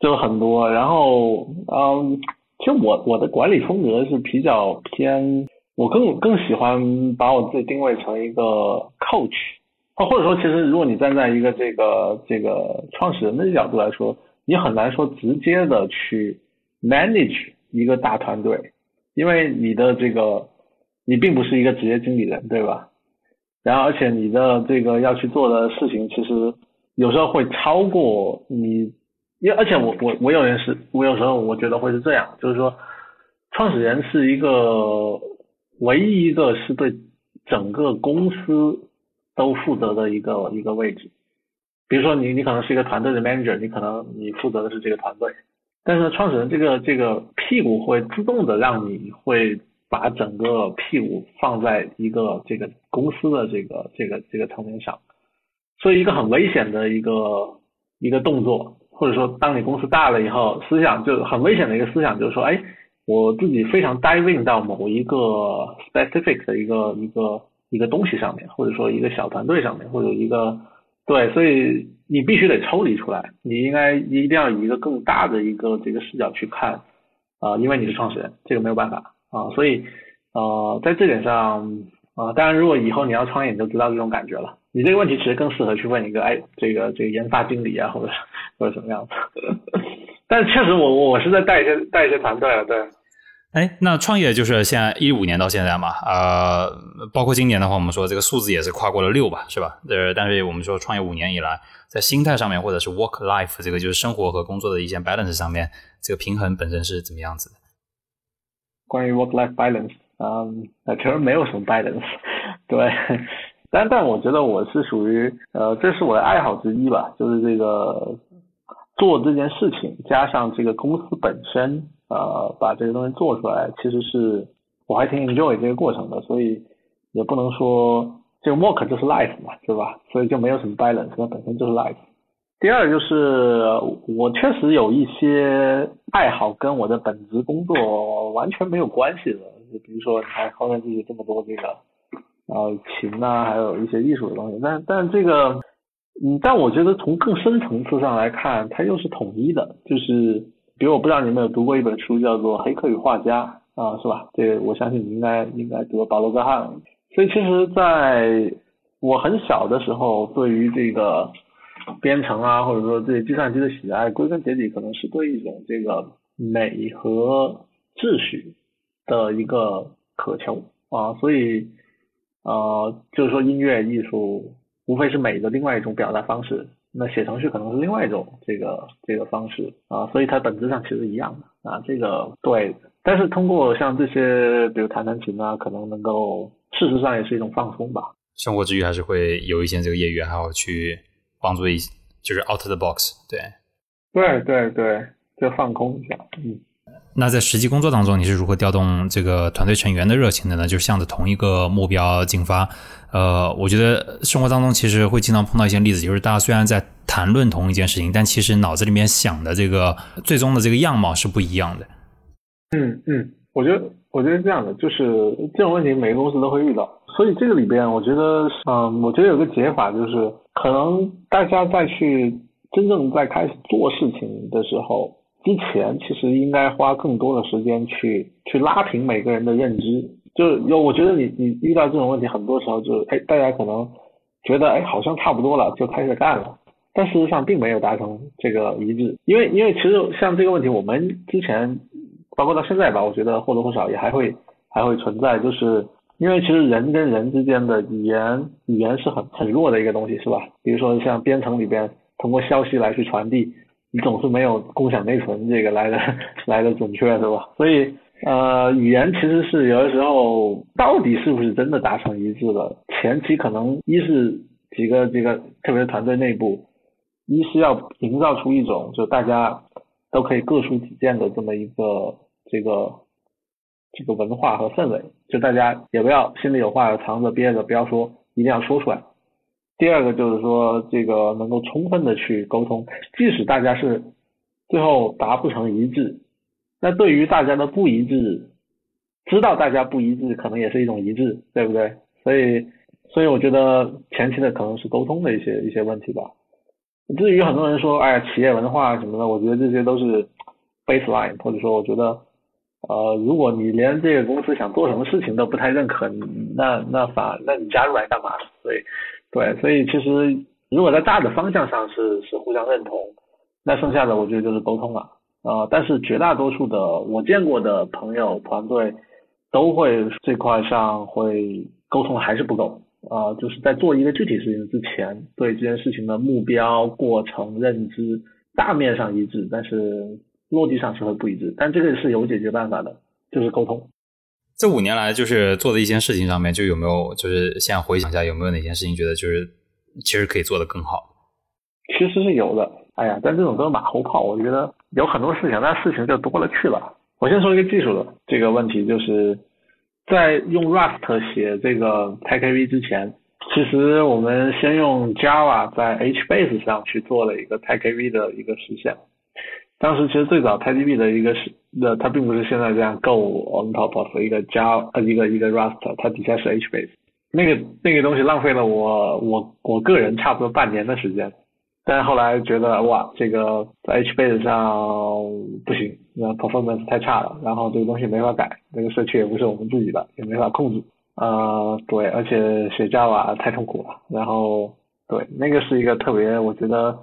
[SPEAKER 1] 就很多。然后，嗯，其实我我的管理风格是比较偏，我更更喜欢把我自己定位成一个 coach。啊，或者说，其实如果你站在一个这个这个创始人的角度来说，你很难说直接的去 manage 一个大团队，因为你的这个你并不是一个职业经理人，对吧？然后，而且你的这个要去做的事情，其实有时候会超过你，因为而且我我我有件事，我有时候我觉得会是这样，就是说，创始人是一个唯一一个是对整个公司。都负责的一个一个位置，比如说你你可能是一个团队的 manager，你可能你负责的是这个团队，但是创始人这个这个屁股会自动的让你会把整个屁股放在一个这个公司的这个这个这个层面上，所以一个很危险的一个一个动作，或者说当你公司大了以后，思想就很危险的一个思想就是说，哎，我自己非常 diving 到某一个 specific 的一个一个。一个东西上面，或者说一个小团队上面，或者一个对，所以你必须得抽离出来，你应该一定要以一个更大的一个这个视角去看啊，因为你是创始人，这个没有办法啊，所以呃，在这点上啊，当然如果以后你要创业，你就知道这种感觉了。你这个问题其实更适合去问一个哎，这个这个研发经理啊，或者或者什么样子。但确实，我我是在带一些带一些团队啊，对。
[SPEAKER 2] 哎，那创业就是现在一五年到现在嘛，呃，包括今年的话，我们说这个数字也是跨过了六吧，是吧？呃，但是我们说创业五年以来，在心态上面或者是 work life 这个就是生活和工作的一些 balance 上面，这个平衡本身是怎么样子的？
[SPEAKER 1] 关于 work life balance，嗯，其实没有什么 balance，对，但但我觉得我是属于呃，这是我的爱好之一吧，就是这个做这件事情，加上这个公司本身呃，把这个东西做出来，其实是我还挺 enjoy 这个过程的，所以也不能说这个 work 就是 life 嘛，对吧？所以就没有什么 balance，它本身就是 life。第二就是我确实有一些爱好跟我的本职工作完全没有关系的，就比如说你看后面这些这么多这个。呃，琴呐，还有一些艺术的东西，但但这个，嗯，但我觉得从更深层次上来看，它又是统一的。就是，比如我不知道你们有读过一本书，叫做《黑客与画家》啊，是吧？这个我相信你应该应该读过保罗·戈汉。所以其实在我很小的时候，对于这个编程啊，或者说对计算机的喜爱，归根结底可能是对一种这个美和秩序的一个渴求啊，所以。呃，就是说音乐艺术无非是美的另外一种表达方式，那写程序可能是另外一种这个这个方式啊，所以它本质上其实一样的啊，这个对。但是通过像这些，比如弹弹琴啊，可能能够事实上也是一种放松吧。
[SPEAKER 2] 生活之余还是会有一些这个业余爱好去帮助一，就是 out the box，对。
[SPEAKER 1] 对对对，就放空一下，嗯。
[SPEAKER 2] 那在实际工作当中，你是如何调动这个团队成员的热情的呢？就是向着同一个目标进发。呃，我觉得生活当中其实会经常碰到一些例子，就是大家虽然在谈论同一件事情，但其实脑子里面想的这个最终的这个样貌是不一样的。
[SPEAKER 1] 嗯嗯，我觉得我觉得这样的，就是这种问题每个公司都会遇到，所以这个里边我觉得，嗯，我觉得有个解法就是，可能大家在去真正在开始做事情的时候。之前其实应该花更多的时间去去拉平每个人的认知，就有我觉得你你遇到这种问题，很多时候就是哎大家可能觉得哎好像差不多了就开始干了，但事实上并没有达成这个一致，因为因为其实像这个问题，我们之前包括到现在吧，我觉得或多或少也还会还会存在，就是因为其实人跟人之间的语言语言是很很弱的一个东西，是吧？比如说像编程里边通过消息来去传递。你总是没有共享内存这个来的来的准确，是吧？所以呃，语言其实是有的时候到底是不是真的达成一致了？前期可能一是几个这个特别是团队内部，一是要营造出一种就大家都可以各抒己见的这么一个这个这个文化和氛围，就大家也不要心里有话藏着憋着，不要说，一定要说出来。第二个就是说，这个能够充分的去沟通，即使大家是最后达不成一致，那对于大家的不一致，知道大家不一致，可能也是一种一致，对不对？所以，所以我觉得前期的可能是沟通的一些一些问题吧。至于很多人说，哎，企业文化什么的，我觉得这些都是 baseline，或者说，我觉得，呃，如果你连这个公司想做什么事情都不太认可，那那反那你加入来干嘛？所以。对，所以其实如果在大的方向上是是互相认同，那剩下的我觉得就是沟通了啊。但是绝大多数的我见过的朋友团队都会这块上会沟通还是不够啊。就是在做一个具体事情之前，对这件事情的目标、过程、认知大面上一致，但是落地上是会不一致。但这个是有解决办法的，就是沟通。
[SPEAKER 2] 这五年来，就是做的一些事情上面，就有没有就是现在回想一下，有没有哪件事情觉得就是其实可以做得更好？
[SPEAKER 1] 其实是有的，哎呀，但这种都是马后炮。我觉得有很多事情，那事情就多了去了。我先说一个技术的这个问题，就是在用 Rust 写这个 TiKV 之前，其实我们先用 Java 在 HBase 上去做了一个 TiKV 的一个实现。当时其实最早 TiDB 的一个是，那它并不是现在这样 Go on top of 一个 Java 一个一个 Rust，它底下是 HBase，那个那个东西浪费了我我我个人差不多半年的时间，但是后来觉得哇这个在 HBase 上不行，那 performance 太差了，然后这个东西没法改，这个社区也不是我们自己的，也没法控制，呃对，而且写 Java 太痛苦了，然后对那个是一个特别我觉得。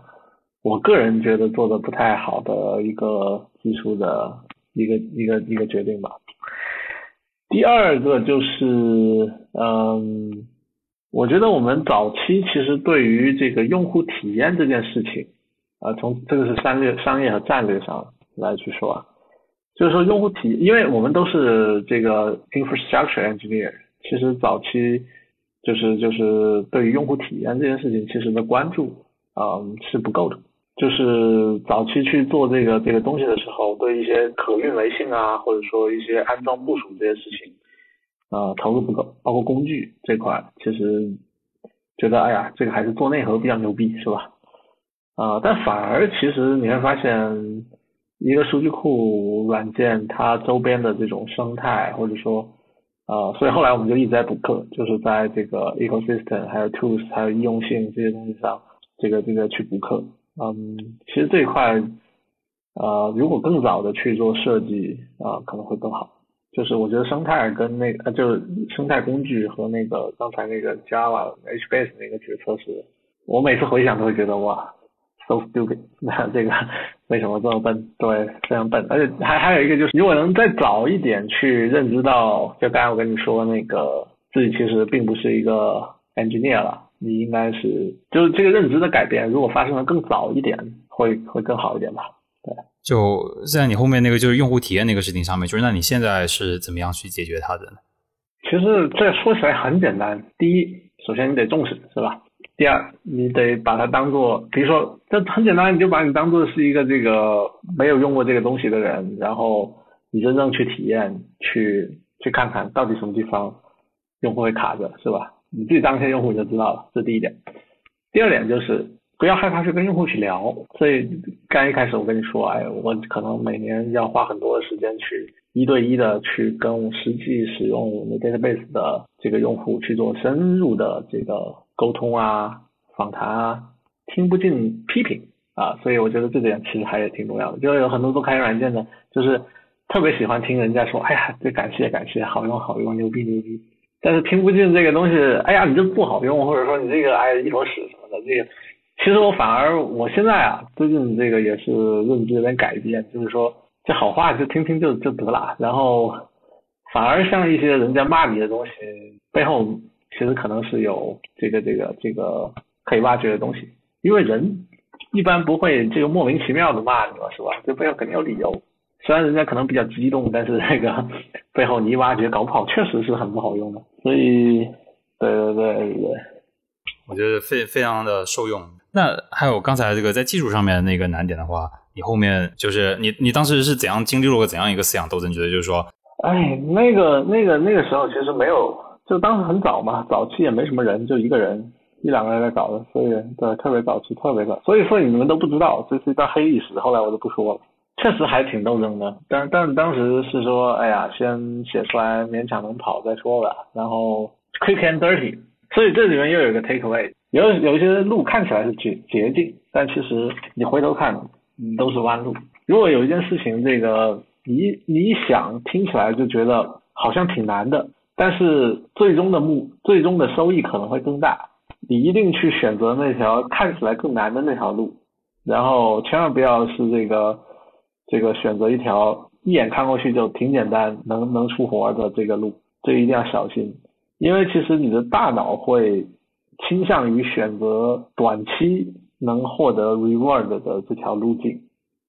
[SPEAKER 1] 我个人觉得做的不太好的一个技术的一个一个一个决定吧。第二个就是，嗯，我觉得我们早期其实对于这个用户体验这件事情，啊，从这个是商业商业和战略上来去说啊，就是说用户体，因为我们都是这个 infrastructure engineer，其实早期。就是就是对于用户体验这件事情，其实的关注，嗯，是不够的。就是早期去做这个这个东西的时候，对一些可运维性啊，或者说一些安装部署这些事情，呃，投入不够，包括工具这块，其实觉得哎呀，这个还是做内核比较牛逼，是吧？啊，但反而其实你会发现，一个数据库软件它周边的这种生态，或者说，呃，所以后来我们就一直在补课，就是在这个 ecosystem 还有 tools 还有易用性这些东西上，这个这个去补课。嗯，其实这一块，呃，如果更早的去做设计啊，可能会更好。就是我觉得生态跟那个，就是生态工具和那个刚才那个 Java HBase 那个决策是，我每次回想都会觉得哇，so stupid，那这个为什么这么笨？对，非常笨。而且还还有一个就是，如果能再早一点去认知到，就刚才我跟你说那个，自己其实并不是一个 engineer 了。你应该是，就是这个认知的改变，如果发生的更早一点，会会更好一点吧？对。
[SPEAKER 2] 就在你后面那个就是用户体验那个事情上面，就是那你现在是怎么样去解决它的呢？
[SPEAKER 1] 其实这说起来很简单，第一，首先你得重视，是吧？第二，你得把它当做，比如说，这很简单，你就把你当做是一个这个没有用过这个东西的人，然后你真正去体验，去去看看到底什么地方用户会卡着，是吧？你自己当一下用户就知道了，这是第一点。第二点就是不要害怕去跟用户去聊。所以刚一开始我跟你说，哎，我可能每年要花很多的时间去一对一的去跟实际使用我们的 database 的这个用户去做深入的这个沟通啊、访谈啊，听不进批评啊。所以我觉得这点其实还是挺重要的。就是有很多做开源软件的，就是特别喜欢听人家说，哎呀，这感谢感谢，好用好用，牛逼牛逼。但是听不进这个东西，哎呀，你这不好用，或者说你这个哎一坨屎什么的，这个其实我反而我现在啊，最近这个也是认知有点改变，就是说这好话就听听就就得了，然后反而像一些人家骂你的东西背后，其实可能是有这个这个这个可以挖掘的东西，因为人一般不会这个莫名其妙的骂你嘛，是吧？这背后肯定有理由。虽然人家可能比较激动，但是那个 背后你一挖掘，搞不好确实是很不好用的。所以，对对对对，
[SPEAKER 2] 我觉得非非常的受用。那还有刚才这个在技术上面那个难点的话，你后面就是你你当时是怎样经历了个怎样一个思想斗争？觉得就是说，
[SPEAKER 1] 哎，那个那个那个时候其实没有，就当时很早嘛，早期也没什么人，就一个人一两个人在搞的，所以对特别早期特别早，所以说你们都不知道，这是一段黑历史。后来我就不说了。确实还挺斗争的，但但当时是说，哎呀，先写出来勉强能跑再说吧，然后 quick and dirty，所以这里面又有一个 take away，有有一些路看起来是捷捷径，但其实你回头看，都是弯路。如果有一件事情，这个你你想听起来就觉得好像挺难的，但是最终的目最终的收益可能会更大，你一定去选择那条看起来更难的那条路，然后千万不要是这个。这个选择一条一眼看过去就挺简单，能能出活的这个路，这一定要小心，因为其实你的大脑会倾向于选择短期能获得 reward 的这条路径，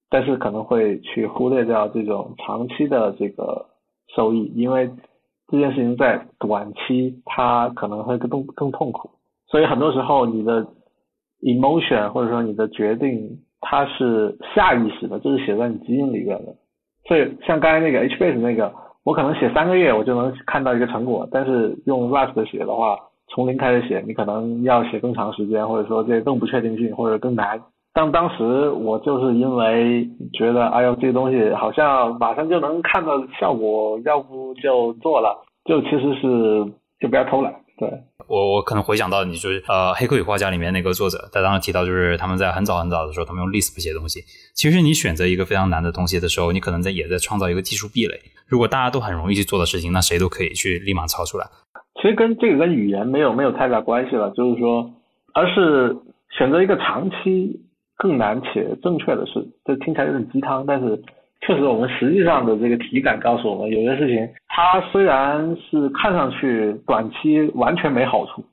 [SPEAKER 1] 但是可能会去忽略掉这种长期的这个收益，因为这件事情在短期它可能会更更痛苦，所以很多时候你的 emotion 或者说你的决定。它是下意识的，就是写在你基因里边的。所以像刚才那个 HBase 那个，我可能写三个月我就能看到一个成果，但是用 Rust 写的话，从零开始写，你可能要写更长时间，或者说这更不确定性或者更难。但当时我就是因为觉得，哎呦，这个东西好像马上就能看到效果，要不就做了，就其实是就不要偷懒，对。
[SPEAKER 2] 我我可能回想到你就是呃《黑客与画家》里面那个作者，他当时提到就是他们在很早很早的时候，他们用 Lisp 写东西。其实你选择一个非常难的东西的时候，你可能在也在创造一个技术壁垒。如果大家都很容易去做的事情，那谁都可以去立马抄出来。
[SPEAKER 1] 其实跟这个跟语言没有没有太大关系了，就是说，而是选择一个长期更难且正确的事。这听起来有点鸡汤，但是。确实，我们实际上的这个体感告诉我们，有些事情它虽然是看上去短期完全没好处，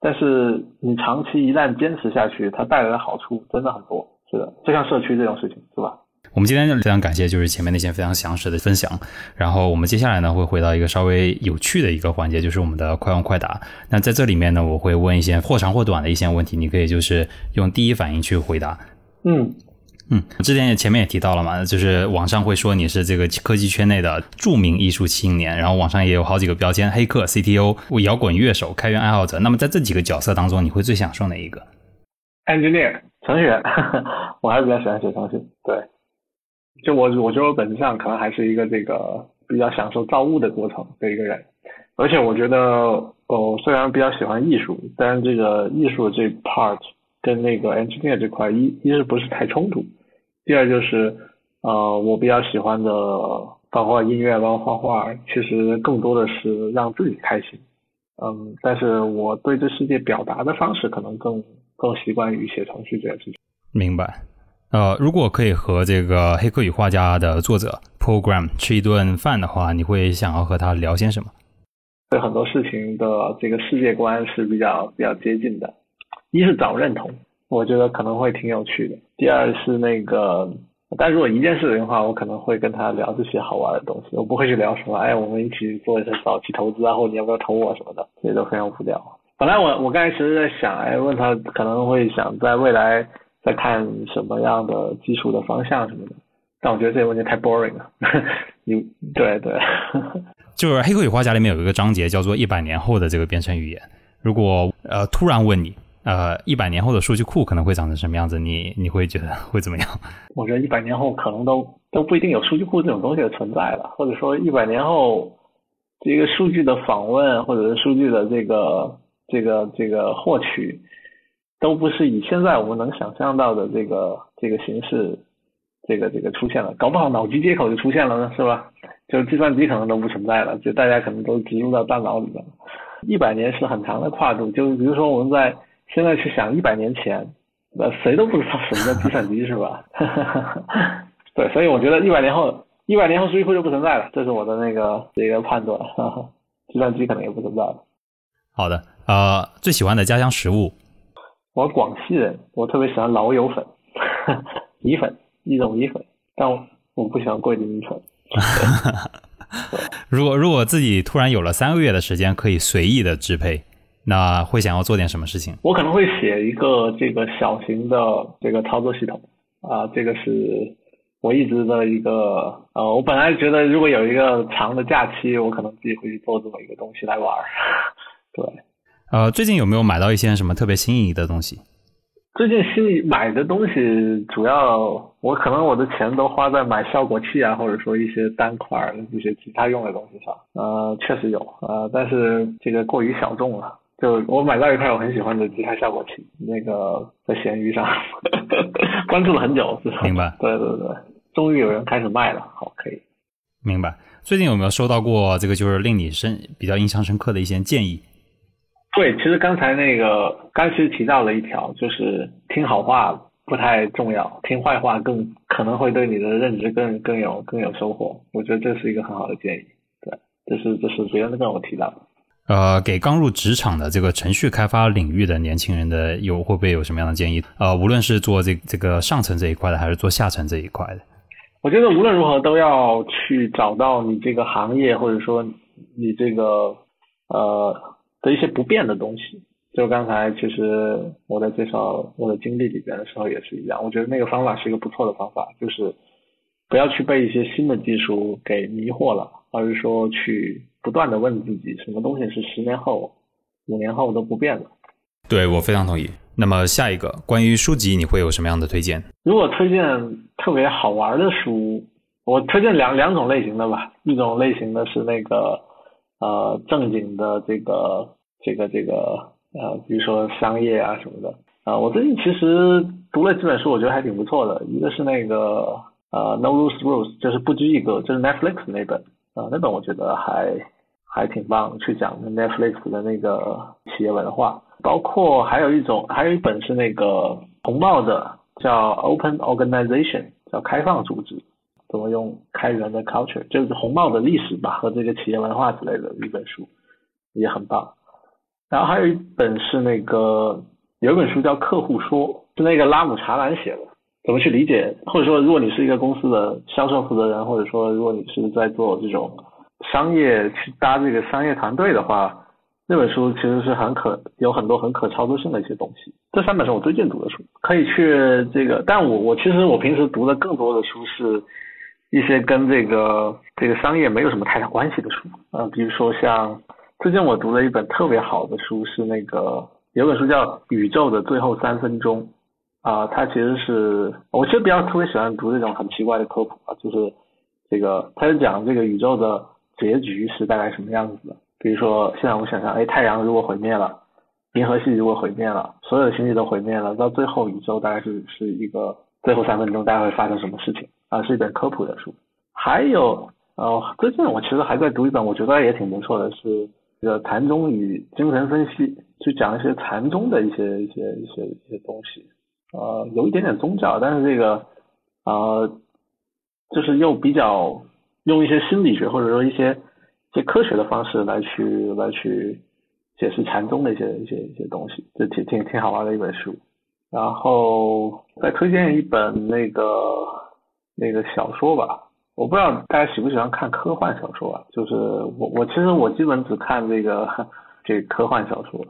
[SPEAKER 1] 但是你长期一旦坚持下去，它带来的好处真的很多。是的，就像社区这种事情，是吧？
[SPEAKER 2] 我们今天非常感谢，就是前面那些非常详实的分享。然后我们接下来呢，会回到一个稍微有趣的一个环节，就是我们的快问快答。那在这里面呢，我会问一些或长或短的一些问题，你可以就是用第一反应去回答。
[SPEAKER 1] 嗯
[SPEAKER 2] 嗯，之前也前面也提到了嘛，就是网上会说你是这个科技圈内的著名艺术青年，然后网上也有好几个标签：黑客、CTO、摇滚乐手、开源爱好者。那么在这几个角色当中，你会最享受哪一个
[SPEAKER 1] ？Engineer，程序员，我还是比较喜欢写程序。对，就我我觉得我本质上可能还是一个这个比较享受造物的过程的一个人，而且我觉得哦，虽然比较喜欢艺术，但是这个艺术这 part 跟那个 engineer 这块一一是不是太冲突？第二就是，呃，我比较喜欢的，包括音乐，包括画画，其实更多的是让自己开心。嗯，但是我对这世界表达的方式，可能更更习惯于写程序这件事情。
[SPEAKER 2] 明白。呃，如果可以和这个《黑客与画家》的作者 Program 吃一顿饭的话，你会想要和他聊些什么？
[SPEAKER 1] 对很多事情的这个世界观是比较比较接近的。一是找认同。我觉得可能会挺有趣的。第二是那个，但如果一件事情的话，我可能会跟他聊这些好玩的东西，我不会去聊什么，哎，我们一起做一些早期投资啊，或者你要不要投我什么的，这些都非常无聊。本来我我刚才其实在想，哎，问他可能会想在未来在看什么样的技术的方向什么的，但我觉得这个问题太 boring 了。你对对，
[SPEAKER 2] 就是《黑客与画家》里面有一个章节叫做“一百年后的这个编程语言”，如果呃突然问你。呃，一百年后的数据库可能会长成什么样子？你你会觉得 会怎么样？
[SPEAKER 1] 我觉得一百年后可能都都不一定有数据库这种东西的存在了，或者说一百年后这个数据的访问或者是数据的这个这个这个获取都不是以现在我们能想象到的这个这个形式，这个这个出现了，搞不好脑机接口就出现了呢，是吧？就是计算机可能都不存在了，就大家可能都植入到大脑里面了。一百年是很长的跨度，就是比如说我们在。现在去想一百年前，那谁都不知道什么叫计算机是吧？对，所以我觉得一百年后，一百年后数据库就不存在了，这是我的那个一个判断。计算机可能也不存在了。
[SPEAKER 2] 好的，呃，最喜欢的家乡食物？
[SPEAKER 1] 我广西人，我特别喜欢老友粉，米粉，一种米粉，但我我不喜欢桂林米粉。
[SPEAKER 2] 如果如果自己突然有了三个月的时间，可以随意的支配。那会想要做点什么事情？
[SPEAKER 1] 我可能会写一个这个小型的这个操作系统啊，这个是我一直的一个呃，我本来觉得如果有一个长的假期，我可能自己会去做这么一个东西来玩儿。对，
[SPEAKER 2] 呃，最近有没有买到一些什么特别心仪的东西？
[SPEAKER 1] 最近新买的东西，主要我可能我的钱都花在买效果器啊，或者说一些单块一些其他用的东西上。呃，确实有呃，但是这个过于小众了。就我买到一块我很喜欢的吉他效果器，那个在闲鱼上 关注了很久，
[SPEAKER 2] 明白？
[SPEAKER 1] 对对对，终于有人开始卖了，好，可以。
[SPEAKER 2] 明白。最近有没有收到过这个就是令你深比较印象深刻的一些建议？
[SPEAKER 1] 对，其实刚才那个刚其实提到了一条，就是听好话不太重要，听坏话更可能会对你的认知更更有更有收获。我觉得这是一个很好的建议。对，这是这是别人跟我提到的。
[SPEAKER 2] 呃，给刚入职场的这个程序开发领域的年轻人的有会不会有什么样的建议？呃，无论是做这这个上层这一块的，还是做下层这一块的，
[SPEAKER 1] 我觉得无论如何都要去找到你这个行业或者说你这个呃的一些不变的东西。就刚才其实我在介绍我的经历里边的时候也是一样，我觉得那个方法是一个不错的方法，就是不要去被一些新的技术给迷惑了，而是说去。不断的问自己，什么东西是十年后、五年后都不变的？
[SPEAKER 2] 对我非常同意。那么下一个关于书籍，你会有什么样的推荐？
[SPEAKER 1] 如果推荐特别好玩的书，我推荐两两种类型的吧。一种类型的是那个呃正经的这个这个这个呃，比如说商业啊什么的啊。我最近其实读了几本书，我觉得还挺不错的。一个是那个呃 No Rules Rules，就是不拘一格，就是 Netflix 那本。啊，那本我觉得还还挺棒，去讲 Netflix 的那个企业文化，包括还有一种，还有一本是那个红帽的，叫 Open Organization，叫开放组织，怎么用开源的 culture，就是红帽的历史吧和这个企业文化之类的一本书，也很棒。然后还有一本是那个有一本书叫客户说，是那个拉姆查兰写的，怎么去理解，或者说如果你是一个公司的销售负责人，或者说如果你是在做这种商业去搭这个商业团队的话，那本书其实是很可有很多很可操作性的一些东西。这三本是我最近读的书，可以去这个，但我我其实我平时读的更多的书是一些跟这个这个商业没有什么太大关系的书，呃，比如说像最近我读了一本特别好的书，是那个有本书叫《宇宙的最后三分钟》。啊，它其实是，我其实比较特别喜欢读这种很奇怪的科普啊，就是这个，它是讲这个宇宙的结局是大概什么样子的。比如说，现在我们想象，哎，太阳如果毁灭了，银河系如果毁灭了，所有星系都毁灭了，到最后宇宙大概是是一个最后三分钟，大概会发生什么事情啊？是一本科普的书。还有，呃，最近我其实还在读一本，我觉得也挺不错的，是这个禅宗与精神分析，去讲一些禅宗的一些一些一些一些东西。呃，有一点点宗教，但是这个呃，就是又比较用一些心理学或者说一些一些科学的方式来去来去解释禅宗的一些一些一些东西，就挺挺挺好玩的一本书。然后再推荐一本那个那个小说吧，我不知道大家喜不喜欢看科幻小说啊？就是我我其实我基本只看这个 这科幻小说，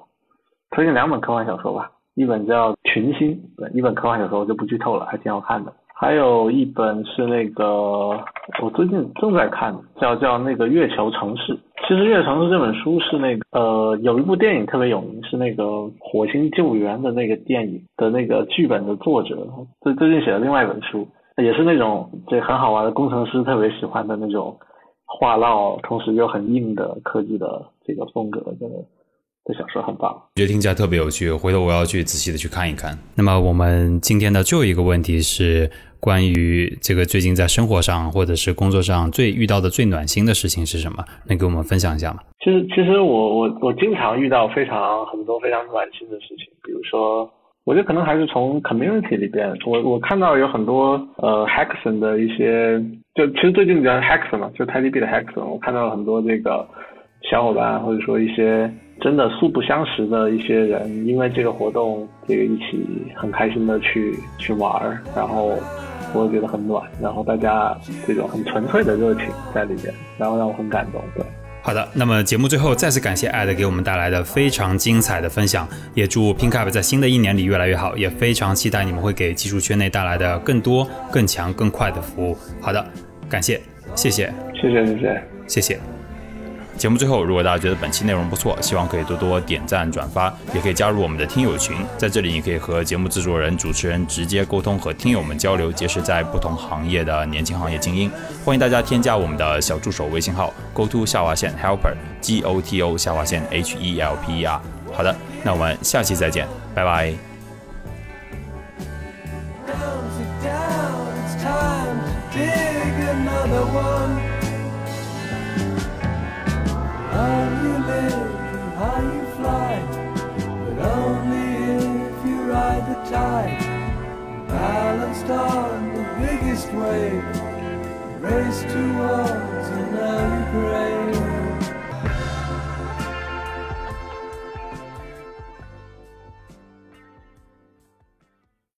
[SPEAKER 1] 推荐两本科幻小说吧。一本叫《群星》，一本科幻小说，我就不剧透了，还挺好看的。还有一本是那个我最近正在看，叫叫那个《月球城市》。其实《月球城市》这本书是那个呃，有一部电影特别有名，是那个《火星救援》的那个电影的那个剧本的作者，最最近写了另外一本书，也是那种这很好玩的工程师特别喜欢的那种话唠，同时又很硬的科技的这个风格的。这小说很棒，
[SPEAKER 2] 觉得听起来特别有趣，回头我要去仔细的去看一看。那么我们今天的最后一个问题是关于这个最近在生活上或者是工作上最遇到的最暖心的事情是什么？能给我们分享一下吗？
[SPEAKER 1] 其实，其实我我我经常遇到非常很多非常暖心的事情，比如说，我觉得可能还是从 community 里边，我我看到有很多呃 Hackathon 的一些，就其实最近比较 Hackathon 嘛，就 TiDB 的 Hackathon，我看到了很多这个小伙伴或者说一些。真的素不相识的一些人，因为这个活动，这个一起很开心的去去玩儿，然后我也觉得很暖，然后大家这种很纯粹的热情在里边，然后让我很感动。对，
[SPEAKER 2] 好的，那么节目最后再次感谢艾德给我们带来的非常精彩的分享，也祝 PinkUp 在新的一年里越来越好，也非常期待你们会给技术圈内带来的更多、更强、更快的服务。好的，感谢，谢谢，
[SPEAKER 1] 谢谢，谢谢，
[SPEAKER 2] 谢谢。节目最后，如果大家觉得本期内容不错，希望可以多多点赞转发，也可以加入我们的听友群，在这里你可以和节目制作人、主持人直接沟通，和听友们交流，结识在不同行业的年轻行业精英。欢迎大家添加我们的小助手微信号：go to 下划线 helper g o t o 下划线 h e l p e r。好的，那我们下期再见，拜拜。
[SPEAKER 4] How you live, how you fly, but only if you ride the
[SPEAKER 2] tide. Balanced on the biggest wave, race towards an early grave.